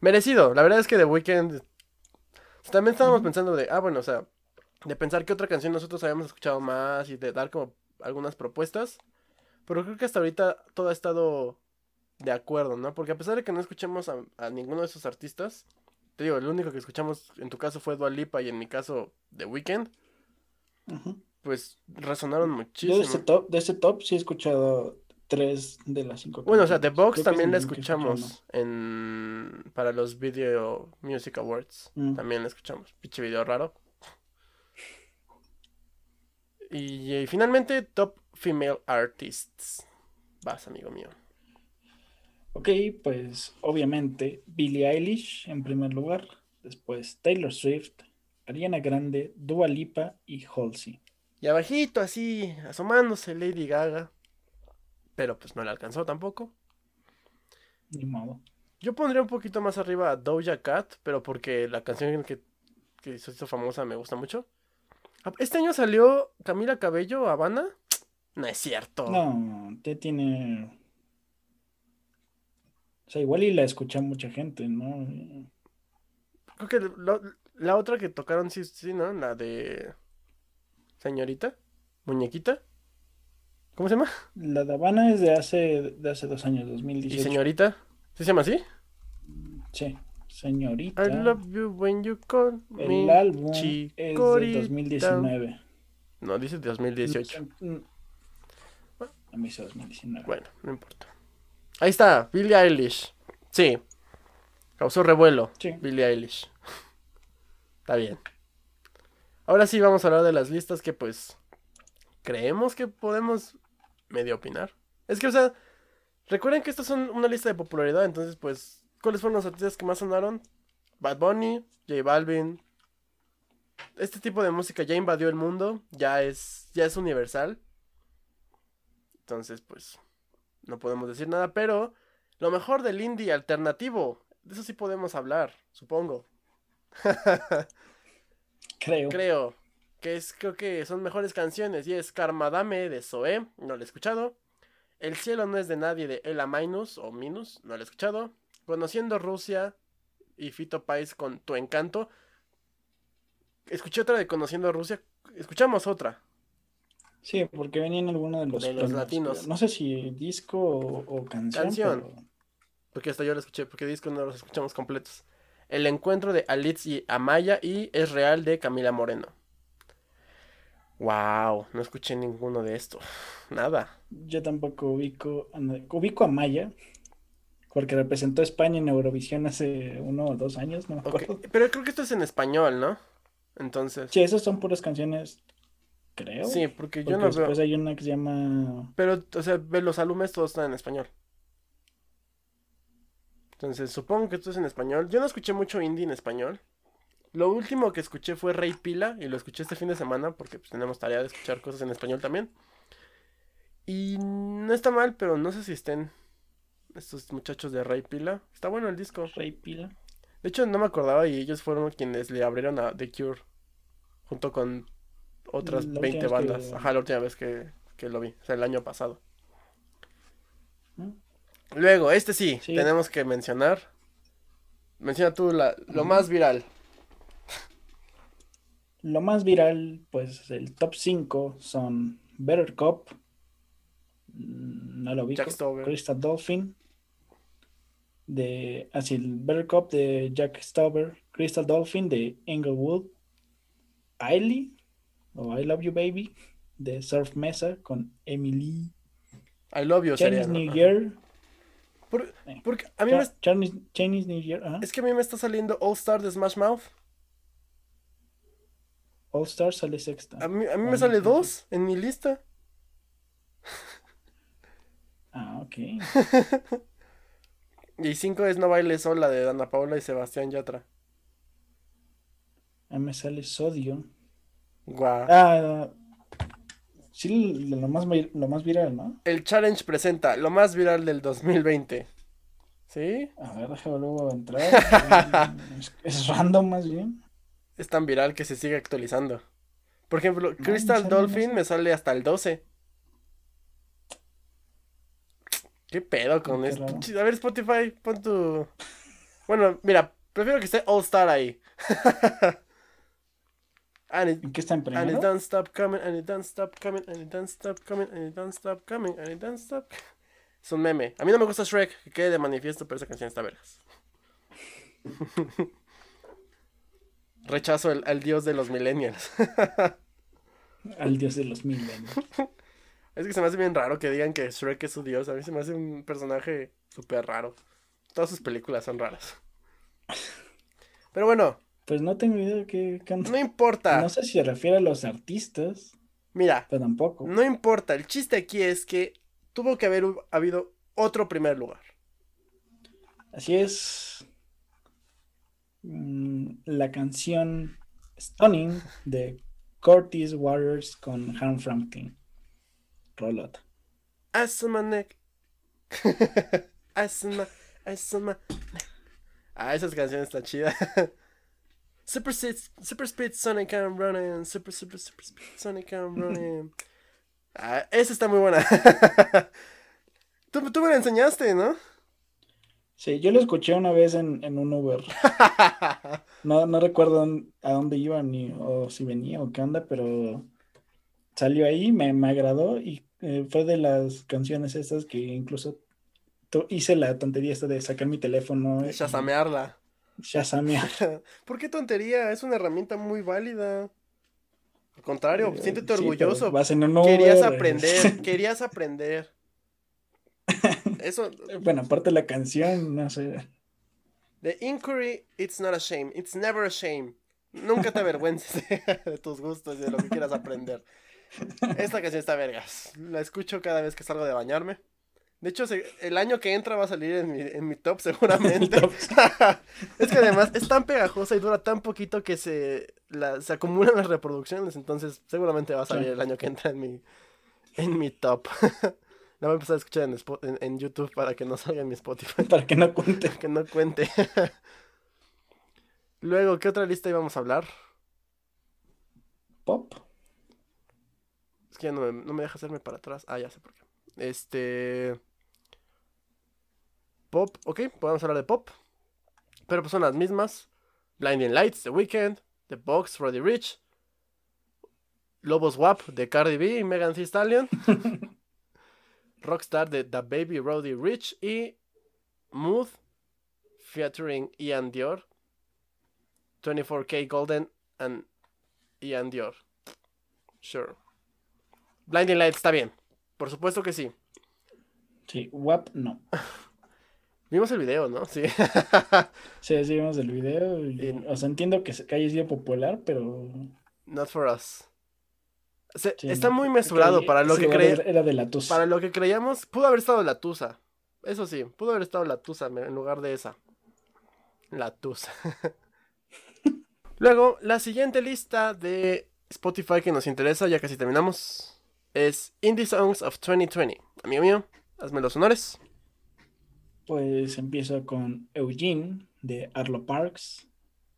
Merecido. La verdad es que The Weeknd. También estábamos pensando de. Ah, bueno, o sea. De pensar que otra canción nosotros habíamos escuchado más y de dar como algunas propuestas. Pero creo que hasta ahorita todo ha estado de acuerdo, ¿no? Porque a pesar de que no escuchemos a, a ninguno de esos artistas, te digo, el único que escuchamos en tu caso fue Dua Lipa y en mi caso The Weeknd, pues resonaron Yo muchísimo. de este top, de este top sí he escuchado tres de las cinco Bueno, o sea, The. Box Creo también la escuchamos en para los Video Music Awards. Mm. También la escuchamos. Pinche video raro. Y, eh, finalmente, Top Female Artists. Vas, amigo mío. Ok, pues obviamente Billie Eilish en primer lugar, después Taylor Swift, Ariana Grande, Dua Lipa y Halsey. Y abajito, así, asomándose Lady Gaga. Pero pues no le alcanzó tampoco. Ni modo. Yo pondría un poquito más arriba a Doja Cat, pero porque la canción que, que se hizo famosa me gusta mucho. Ah, Este año salió Camila Cabello, Habana. No es cierto. No, te tiene. O sea, igual y la escucha mucha gente, ¿no? Creo que lo- la otra que tocaron, sí, sí, ¿no? La de... Señorita. Muñequita. ¿Cómo se llama? La de Habana es de hace, de hace dos años, Y 2018. señorita. ¿Sí se llama así? Sí, señorita. I love you when you call El me álbum es de chicorita. 2019. No, dice 2018. Mm, A mí es 2019. Bueno, no importa. Ahí está, Billie Eilish. Sí. Causó revuelo. Sí. Billie Eilish. Está bien. Ahora sí vamos a hablar de las listas que pues creemos que podemos medio opinar. Es que, o sea, recuerden que estas son una lista de popularidad, entonces pues, ¿cuáles fueron los artistas que más sonaron? Bad Bunny, J Balvin. Este tipo de música ya invadió el mundo, ya es, ya es universal. Entonces, pues, no podemos decir nada, pero lo mejor del indie alternativo, de eso sí podemos hablar, supongo. Creo. Creo que es, creo que son mejores canciones y es Karmadame de Zoé, no lo he escuchado. El cielo no es de nadie de Ela Minus o Minus, no lo he escuchado. Conociendo Rusia y Fito Pais con Tu Encanto. Escuché otra de Conociendo Rusia, escuchamos otra. Sí, porque venían algunos de los, De los latinos. No sé si disco o, o canción. Canción. pero- Porque hasta yo lo escuché, porque discos no los escuchamos completos. El encuentro de Alitz y Amaya y Es Real de Camila Moreno. Wow, no escuché ninguno de estos. Nada. Yo tampoco ubico, ubico a Maya, porque representó a España en Eurovisión hace uno o dos años, no me acuerdo. Pero creo que esto es en español, ¿no? Entonces. Sí, esas son puras canciones, creo. Sí, porque yo porque no veo. después hay una que se llama... Pero, o sea, ve, los álbumes todos están en español. Entonces, supongo que esto es en español. Yo no escuché mucho indie en español. Lo último que escuché fue Rey Pila y lo escuché este fin de semana porque pues, tenemos tarea de escuchar cosas en español también. Y no está mal, pero no sé si estén estos muchachos de Rey Pila. Está bueno el disco. Rey Pila. De hecho, no me acordaba y ellos fueron quienes le abrieron a The Cure junto con otras La última 20 vez que- bandas. Ajá, la última vez que, que lo vi, o sea, el año pasado. ¿Mm? Luego, este sí, Sí. tenemos que mencionar. Menciona tú la, lo más viral. Lo más viral, pues el top 5 son Better Cop, mm, no lo Stauber. Crystal Dolphin, de, así, el Better Cop de Jack Stauber, Crystal Dolphin de Englewood, Ailey, o I Love You Baby, de Surf Mesa con Emily, I love you. Chinese. New. Year, Por- Eh, porque a mí me, Chinese, Chinese New Year, ajá. es que a mí me está saliendo All Star de Smash Mouth. All Star sale sexta. A mí, a mí me sale dos en mi lista. Ah, ok. Y cinco es No Baile Sola de Dana Paola y Sebastián Yatra. A mí me sale Sodio. Guau. Ah, sí, lo más, lo más viral, ¿no? El challenge presenta lo más viral del 2020. ¿Sí? A ver, déjame luego entrar. es, es random más bien. Es tan viral que se sigue actualizando. Por ejemplo, Crystal no Dolphin me sale hasta el 12. ¿Qué pedo con esto? A ver, Spotify, pon tu. Bueno, mira, prefiero que esté All Star ahí. and, it, ¿En qué está en and it primero? don't stop coming, and it don't stop coming, and it don't stop coming, and it don't stop coming, and it don't stop. Es un meme. A mí no me gusta Shrek, que quede de manifiesto, pero esa canción está vergas. Rechazo el- al dios de los millennials. Al dios de los mil años. Es que se me hace bien raro que digan que Shrek es su dios. A mí se me hace un personaje súper raro. Todas sus películas son raras. Pero bueno, Pues no tengo idea de qué canta. no importa. No sé si se refiere a los artistas, Mira, pero tampoco. no importa. El chiste aquí es que tuvo que haber habido otro primer lugar. Así es. Mm, La canción Stunning de Curtis Waters con Han Franklin. Rolota. My neck. My neck. Ah, esa canción está chida. Super speed, super speed, Sonic I'm running. Super, super, super speed, Sonic I'm running. Ah, esa está muy buena. tú, tú me la enseñaste, ¿no? Sí, yo lo escuché una vez en, en un Uber. No, no recuerdo a dónde iba ni o si venía o qué onda, pero salió ahí, me, me agradó y eh, fue de las canciones estas que incluso hice la tontería esta de sacar mi teléfono y Shazamearla. Shazamear. ¿Por qué tontería? Es una herramienta muy válida. Al contrario, Eh, siéntete sí, orgulloso. vas en un Querías aprender, querías aprender. Eso, Bueno, aparte la canción, no sé. The inquiry, it's not a shame. It's never a shame. Nunca te avergüences de tus gustos y de lo que quieras aprender. Esta canción está vergas. La escucho cada vez que salgo de bañarme. De hecho, el año que entra va a salir en mi, en mi top seguramente. top. es que además es tan pegajosa y dura tan poquito que se, la- se acumulan las reproducciones. Entonces seguramente va a salir Sí. el año que entra en mi, en mi top. La voy a empezar a escuchar en, en- en YouTube para que no salga en mi Spotify. Para que no cuente. Que no cuente. Luego, ¿qué otra lista íbamos a hablar? Pop. Es que ya no me, no me deja hacerme para atrás. Ah, ya sé por qué. Este. Pop, ok, podemos hablar de pop. Pero pues son las mismas. Blinding Lights, The Weeknd, The Box, Roddy Rich. Lobos WAP de Cardi B y Megan Thee Stallion. Rockstar de The Baby Roddy Rich y Mood featuring Ian Dior. 24K Golden and Ian Dior. Sure. Blinding Light está bien. Por supuesto que sí. Sí, WAP no. Vimos el video, ¿no? Sí. sí, sí, vimos el video. O sea, entiendo que, que haya sido popular, pero. Not for us. está muy mesurado para lo que creíamos. Era de la Tusa. Para lo que creíamos, pudo haber estado la Tusa. Eso sí, pudo haber estado la Tusa en lugar de esa. La Tusa. Luego, la siguiente lista de Spotify que nos interesa, ya casi terminamos, es Indie Songs of 2020. Amigo mío, hazme los honores. Pues empiezo con Eugene de Arlo Parks,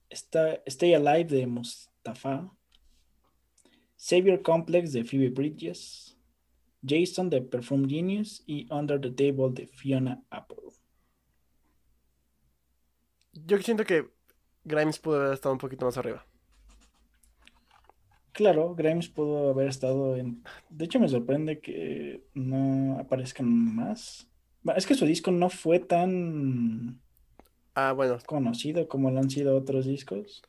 Stay Alive de Mustafa, Savior Complex de Phoebe Bridges, Jason de Perfume Genius y Under the Table de Fiona Apple. Yo siento que Grimes pudo haber estado un poquito más arriba. Claro, Grimes pudo haber estado en... De hecho, me sorprende que no aparezcan más. Es que su disco no fue tan... Ah, bueno. Conocido como lo han sido otros discos.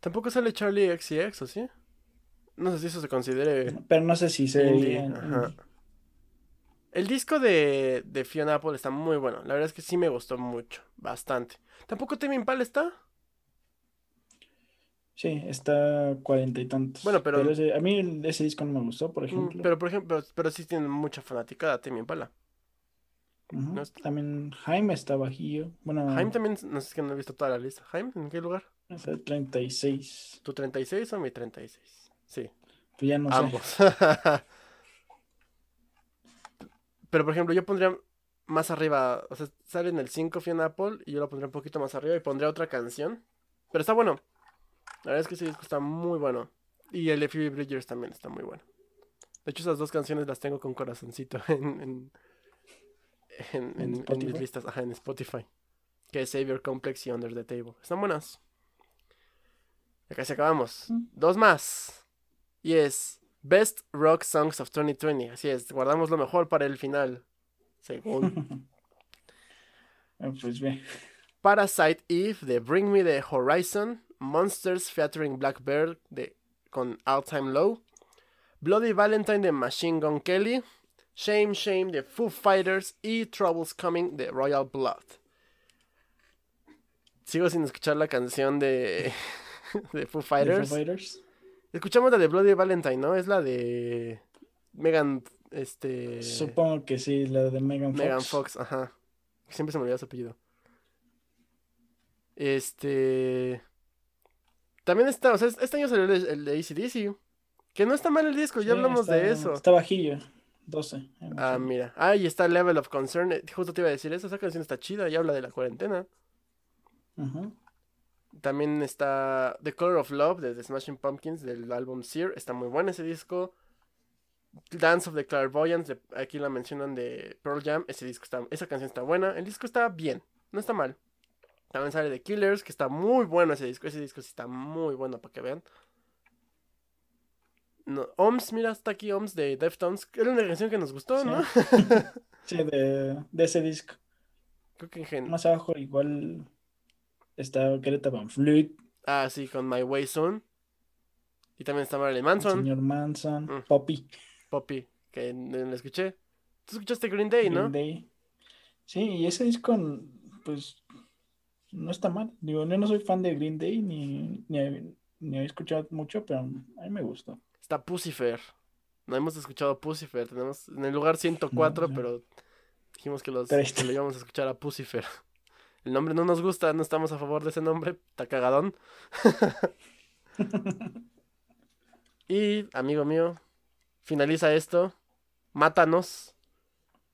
Tampoco sale Charlie XCX, ¿o sí? No sé si eso se considere... Pero no sé si se... El disco de, de Fiona Apple está muy bueno. La verdad es que sí me gustó mucho. Bastante. ¿Tampoco Timmy Impala está? Sí, está cuarenta y tantos. Bueno, pero. a mí ese disco no me gustó, por mm, ejemplo. Pero, por ejemplo, pero, sí tiene mucha fanaticada Timmy Impala. También Jaime está bajillo. Bueno, Jaime también, no sé si no he visto toda la lista. Jaime, ¿en qué lugar? Está 36. ¿Tu 36 o mi 36? Sí. Pues ya no Ambos. pero por ejemplo, yo pondría más arriba. O sea, sale en el 5 Fiona Apple y yo lo pondría un poquito más arriba y pondría otra canción. Pero está bueno. La verdad es que ese disco está muy bueno. Y el de Phoebe Bridgers también está muy bueno. De hecho, esas dos canciones las tengo con corazoncito en, en, mis listas, ajá, en Spotify. Que es Savior Complex y Under the Table. Están buenas. Y casi acabamos. Mm. Dos más. Y es Best Rock Songs of 2020. Así es, guardamos lo mejor para el final. Según. Ah, pues bien. Parasite Eve de Bring Me the Horizon. Monsters featuring Blackbird de, con All Time Low, Bloody Valentine de Machine Gun Kelly, Shame Shame de Foo Fighters y Troubles Coming de Royal Blood. Sigo sin escuchar la canción de, de Foo Fighters. Escuchamos la de Bloody Valentine, ¿no? Es la de Megan, este... Supongo que sí, la de Megan Fox. Megan Fox, ajá. Siempre se me olvida su apellido. Este... También está, o sea, este año salió el, de ACDC. Que no está mal el disco, ya hablamos de eso. Está bajillo, 12. Ah, mira. Ah, y está Level of Concern. Eh, justo te iba a decir eso, esa canción está chida y habla de la cuarentena. También está The Color of Love de The Smashing Pumpkins del álbum Sear. Está muy bueno ese disco. Dance of the Clairvoyants, aquí la mencionan de Pearl Jam. Ese disco está, esa canción está buena. El disco está bien, no está mal. También sale de Killers, que está muy bueno ese disco. Ese disco sí está muy bueno para que vean. No, Oms, mira, está aquí Oms de Deftones. Era una canción que nos gustó, ¿no? sí, de, de, ese disco. Creo que en Más abajo igual está Greta Van Fleet. Ah, sí, con My Way Soon. Y también está Marilyn Manson. señor Manson. Mm. Poppy. Poppy, que no escuché. Tú escuchaste Green Day, Green ¿no? Day. Sí, y ese disco, pues, no está mal. Digo, yo no soy fan de Green Day ni, ni, he escuchado mucho, pero a mí me gustó. Está Pucifer. No hemos escuchado a Pucifer. Tenemos en el lugar 104, pero dijimos que, los, que lo íbamos a escuchar a Pucifer. El nombre no nos gusta, no estamos a favor de ese nombre. Está cagadón. y, amigo mío, finaliza esto. Mátanos.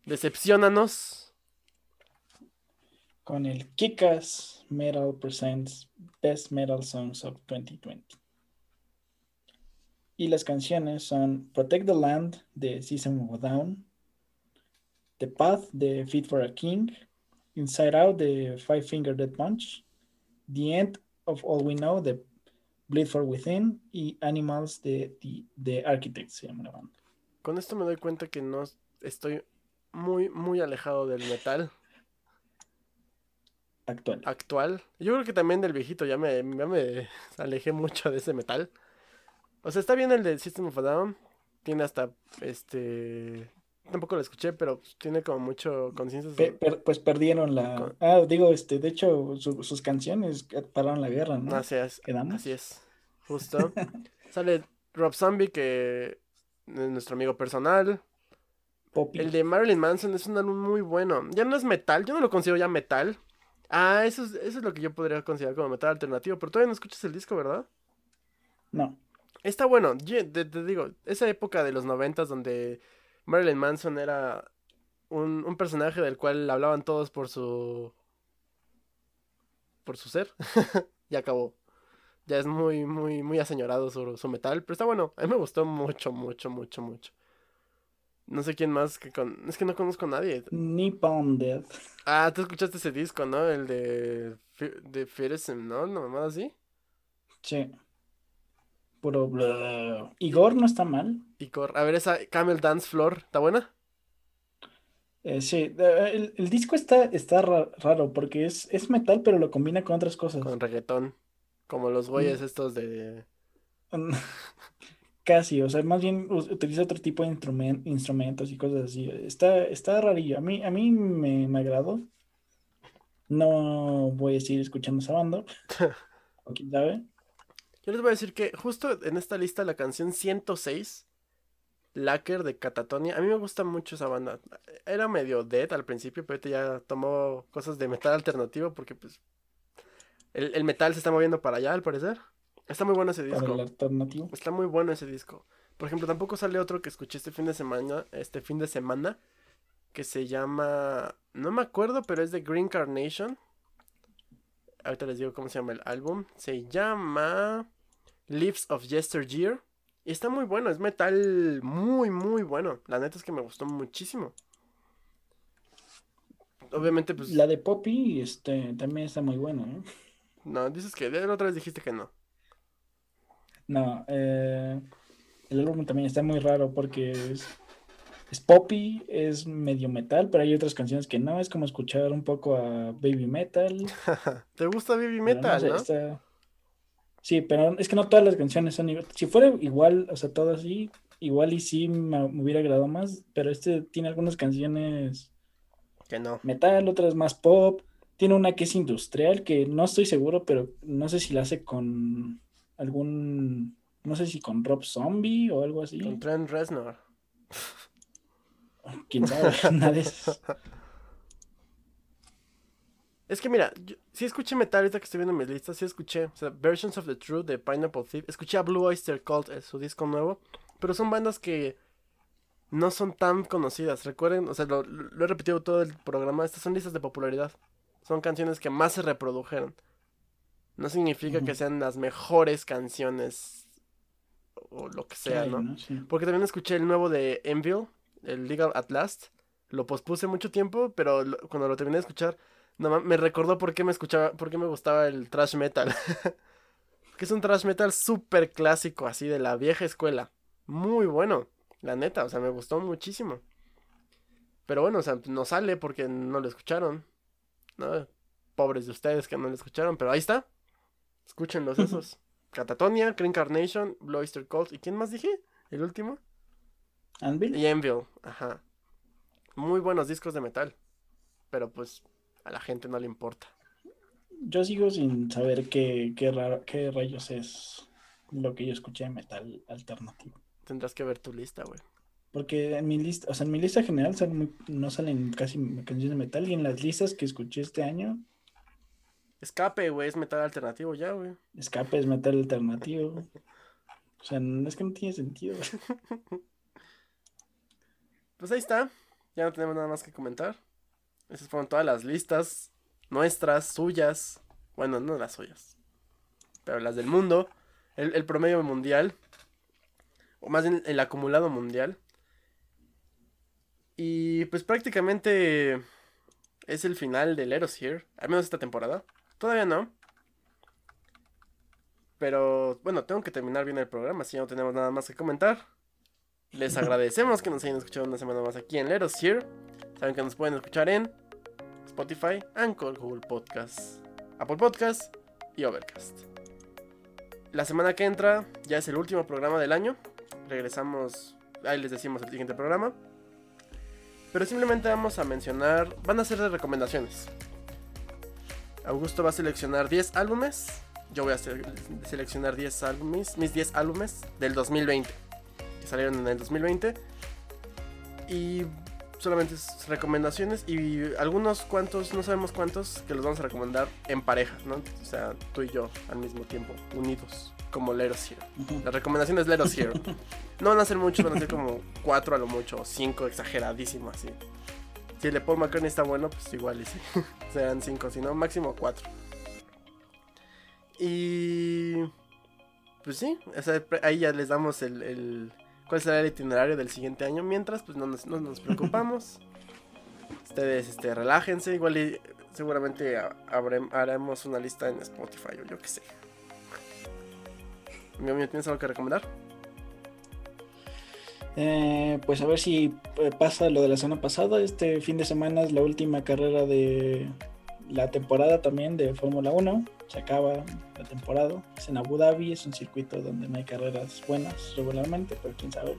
Decepcionanos con el Kikas Metal Presents Best Metal Songs of 2020. Y las canciones son Protect the Land de System of Down, The Path de Fit for a King, Inside Out de Five Finger Dead Punch, The End of All We Know de Bleed for Within y Animals de The Architects, se llama la banda. Con esto me doy cuenta que no estoy muy, muy alejado del metal. Actual. Actual. Yo creo que también del viejito, ya me, ya me alejé mucho de ese metal. O sea, está bien el de System of a Down. Tiene hasta este tampoco lo escuché, pero tiene como mucho conciencia. pues perdieron la. Ah, digo, este, de hecho, sus canciones pararon la guerra, ¿no? Así es. Así es. Justo. Sale Rob Zombie, que es nuestro amigo personal. El de Marilyn Manson es un álbum muy bueno. Ya no es metal, yo no lo considero ya metal. Ah, eso es, eso es lo que yo podría considerar como metal alternativo, pero todavía no escuchas el disco, ¿verdad? No. Está bueno, te, te digo, esa época de los noventas donde Marilyn Manson era un, personaje del cual hablaban todos por su. por su ser. y acabó. Ya es muy, muy, muy aseñorado su, su metal. Pero está bueno. A mí me gustó mucho, mucho, mucho, mucho. No sé quién más que con... Es que no conozco a nadie. Nippon Death. Ah, tú escuchaste ese disco, ¿no? El de... De Fearsome, ¿no? ¿No mamá así? Sí. Puro Igor no está mal. Igor. A ver, esa Camel Dance Floor, ¿está buena? Eh, sí, el, disco está, está raro porque es, es metal, pero lo combina con otras cosas. Con reggaetón. Como los güeyes mm. estos de. Casi, o sea, más bien utiliza otro tipo de instrumentos y cosas así. Está, está rarillo. A mí, a mí me, me agradó. No voy a seguir escuchando esa banda. o quién sabe. Yo les voy a decir que justo en esta lista la canción 106, Lacker de Catatonia, a mí me gusta mucho esa banda. Era medio dead al principio, pero ahorita ya tomó cosas de metal alternativo porque pues el, metal se está moviendo para allá al parecer. Está muy bueno ese disco. alternativo. Está muy bueno ese disco. Por ejemplo, tampoco sale otro que escuché este fin de semana, este fin de semana, que se llama, no me acuerdo, pero es de Green Carnation. Ahorita les digo cómo se llama el álbum. Se llama Leaves of Yesteryear. Y está muy bueno, es metal muy, muy bueno. La neta es que me gustó muchísimo. Obviamente, pues. La de Poppy este, también está muy buena, ¿no? No, dices que la otra vez dijiste que no. No, eh, el álbum también está muy raro porque es, es poppy, es medio metal, pero hay otras canciones que no, es como escuchar un poco a baby metal. ¿Te gusta baby metal, no? Sí, pero es que no todas las canciones son igual. Si fuera igual, o sea, todo así, igual y sí me, hubiera agradado más, pero este tiene algunas canciones que no. Metal, otras más pop. Tiene una que es industrial, que no estoy seguro, pero no sé si la hace con algún, no sé si con Rob Zombie o algo así. Con Trent Reznor. Quién sabe, nada es que mira, si escuché metal ahorita que estoy viendo mis listas, sí escuché, o sea, Versions of the Truth de Pineapple Thief, escuché a Blue Oyster Cult, eh, su disco nuevo, pero son bandas que no son tan conocidas, recuerden, o sea, lo, he repetido todo el programa, estas son listas de popularidad, son canciones que más se reprodujeron, no significa que sean las mejores canciones o lo que sea, ¿no? Porque también escuché el nuevo de Envil, el Legal at Last, lo pospuse mucho tiempo, pero cuando lo terminé de escuchar no, me recordó por qué me escuchaba, por qué me gustaba el thrash metal. que es un thrash metal súper clásico, así de la vieja escuela. Muy bueno, la neta, o sea, me gustó muchísimo. Pero bueno, o sea, no sale porque no lo escucharon. ¿no? Pobres de ustedes que no lo escucharon, pero ahí está. Escúchenlos esos. Catatonia, Green Carnation, Bloister Cold. ¿Y quién más dije? ¿El último? Anvil. Y Anvil, ajá. Muy buenos discos de metal. Pero pues a la gente no le importa. Yo sigo sin saber qué, qué, rayos es lo que yo escuché de metal alternativo. Tendrás que ver tu lista, güey. Porque en mi lista, o sea, en mi lista general no salen casi canciones de metal y en las listas que escuché este año. Escape, güey, es metal alternativo ya, güey. Escape es metal alternativo. o sea, es que no tiene sentido. pues ahí está. Ya no tenemos nada más que comentar. Esas fueron todas las listas nuestras, suyas. Bueno, no las suyas. Pero las del mundo. El, promedio mundial. O más bien el acumulado mundial. Y pues prácticamente es el final del Eros Here. Al menos esta temporada. Todavía no. Pero bueno, tengo que terminar bien el programa, si no tenemos nada más que comentar. Les agradecemos que nos hayan escuchado una semana más aquí en Let Us Here. Saben que nos pueden escuchar en Spotify, Anchor, Google Podcasts, Apple Podcasts y Overcast. La semana que entra ya es el último programa del año. Regresamos, ahí les decimos el siguiente programa. Pero simplemente vamos a mencionar, van a ser de recomendaciones. Augusto va a seleccionar 10 álbumes. Yo voy a se- seleccionar 10 álbumes, mis 10 álbumes del 2020, que salieron en el 2020. Y solamente es recomendaciones y algunos cuantos, no sabemos cuántos, que los vamos a recomendar en pareja, ¿no? O sea, tú y yo al mismo tiempo, unidos, como Let Us Here. Ujú. La recomendación es Let Us Here. No van a ser muchos, van a ser como 4 a lo mucho, o 5, exageradísimo así. Si el de Paul McCartney está bueno, pues igual y sí. Serán 5, si no, máximo 4. Y. Pues sí, o sea, pre- ahí ya les damos el, el- cuál será el itinerario del siguiente año. Mientras, pues no nos, no nos preocupamos. Ustedes este, relájense, igual y seguramente haremos una lista en Spotify o yo qué sé. Mi amigo, ¿tienes algo que recomendar? Eh, pues a ver si eh, pasa lo de la semana pasada. Este fin de semana es la última carrera de la temporada también de Fórmula 1. Se acaba la temporada. Es en Abu Dhabi, es un circuito donde no hay carreras buenas regularmente, pero quién sabe.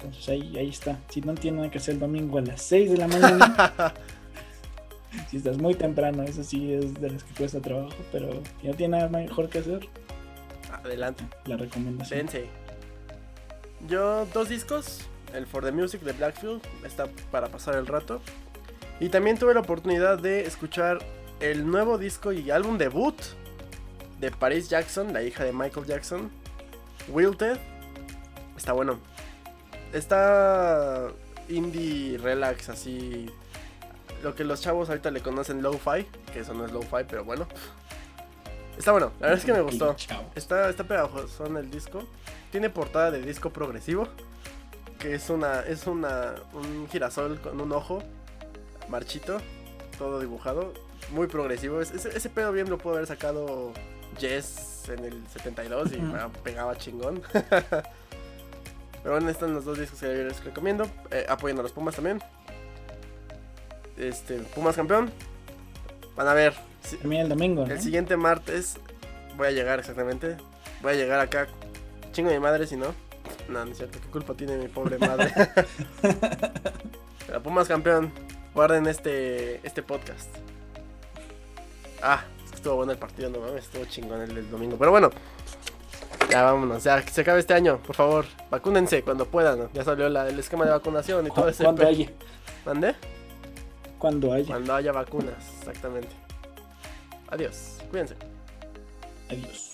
Entonces ahí, ahí está. Si no tiene nada que hacer el domingo a las 6 de la mañana, si estás muy temprano, eso sí es de las que cuesta trabajo, pero si no tiene nada mejor que hacer, Adelante. la recomendación. Dense. Yo, dos discos. El For the Music de Blackfield. Está para pasar el rato. Y también tuve la oportunidad de escuchar el nuevo disco y álbum debut de Paris Jackson, la hija de Michael Jackson. Wilted. Está bueno. Está indie relax, así. Lo que los chavos ahorita le conocen lo-fi. Que eso no es lo-fi, pero bueno. Está bueno. La verdad es que me gustó. Está, está pegajoso en el disco. Tiene portada de disco progresivo. Que es una. Es una. un girasol con un ojo. Marchito. Todo dibujado. Muy progresivo. Es- ese, ese pedo bien lo pudo haber sacado Jess en el 72 y ah, pegaba chingón. Pero bueno, están los dos discos que yo les recomiendo. Eh, apoyen a los Pumas también. Este, Pumas campeón. Van a ver. si- También el domingo, ¿no? el siguiente martes voy a llegar exactamente. Voy a llegar acá. Chingo mi madre si no. No, no es cierto. ¿Qué culpa tiene mi pobre madre? Pero Pumas campeón. Guarden este, este podcast. Ah, estuvo bueno el partido, no mames. Estuvo chingón el del domingo. Pero bueno. Ya vámonos. Ya que se acabe este año. Por favor, vacúnense cuando puedan. Ya salió la- el esquema de vacunación y todo ese Cuando haya. ¿Mande? Cuando haya. Cuando haya vacunas, exactamente. Adiós. Cuídense. Adiós.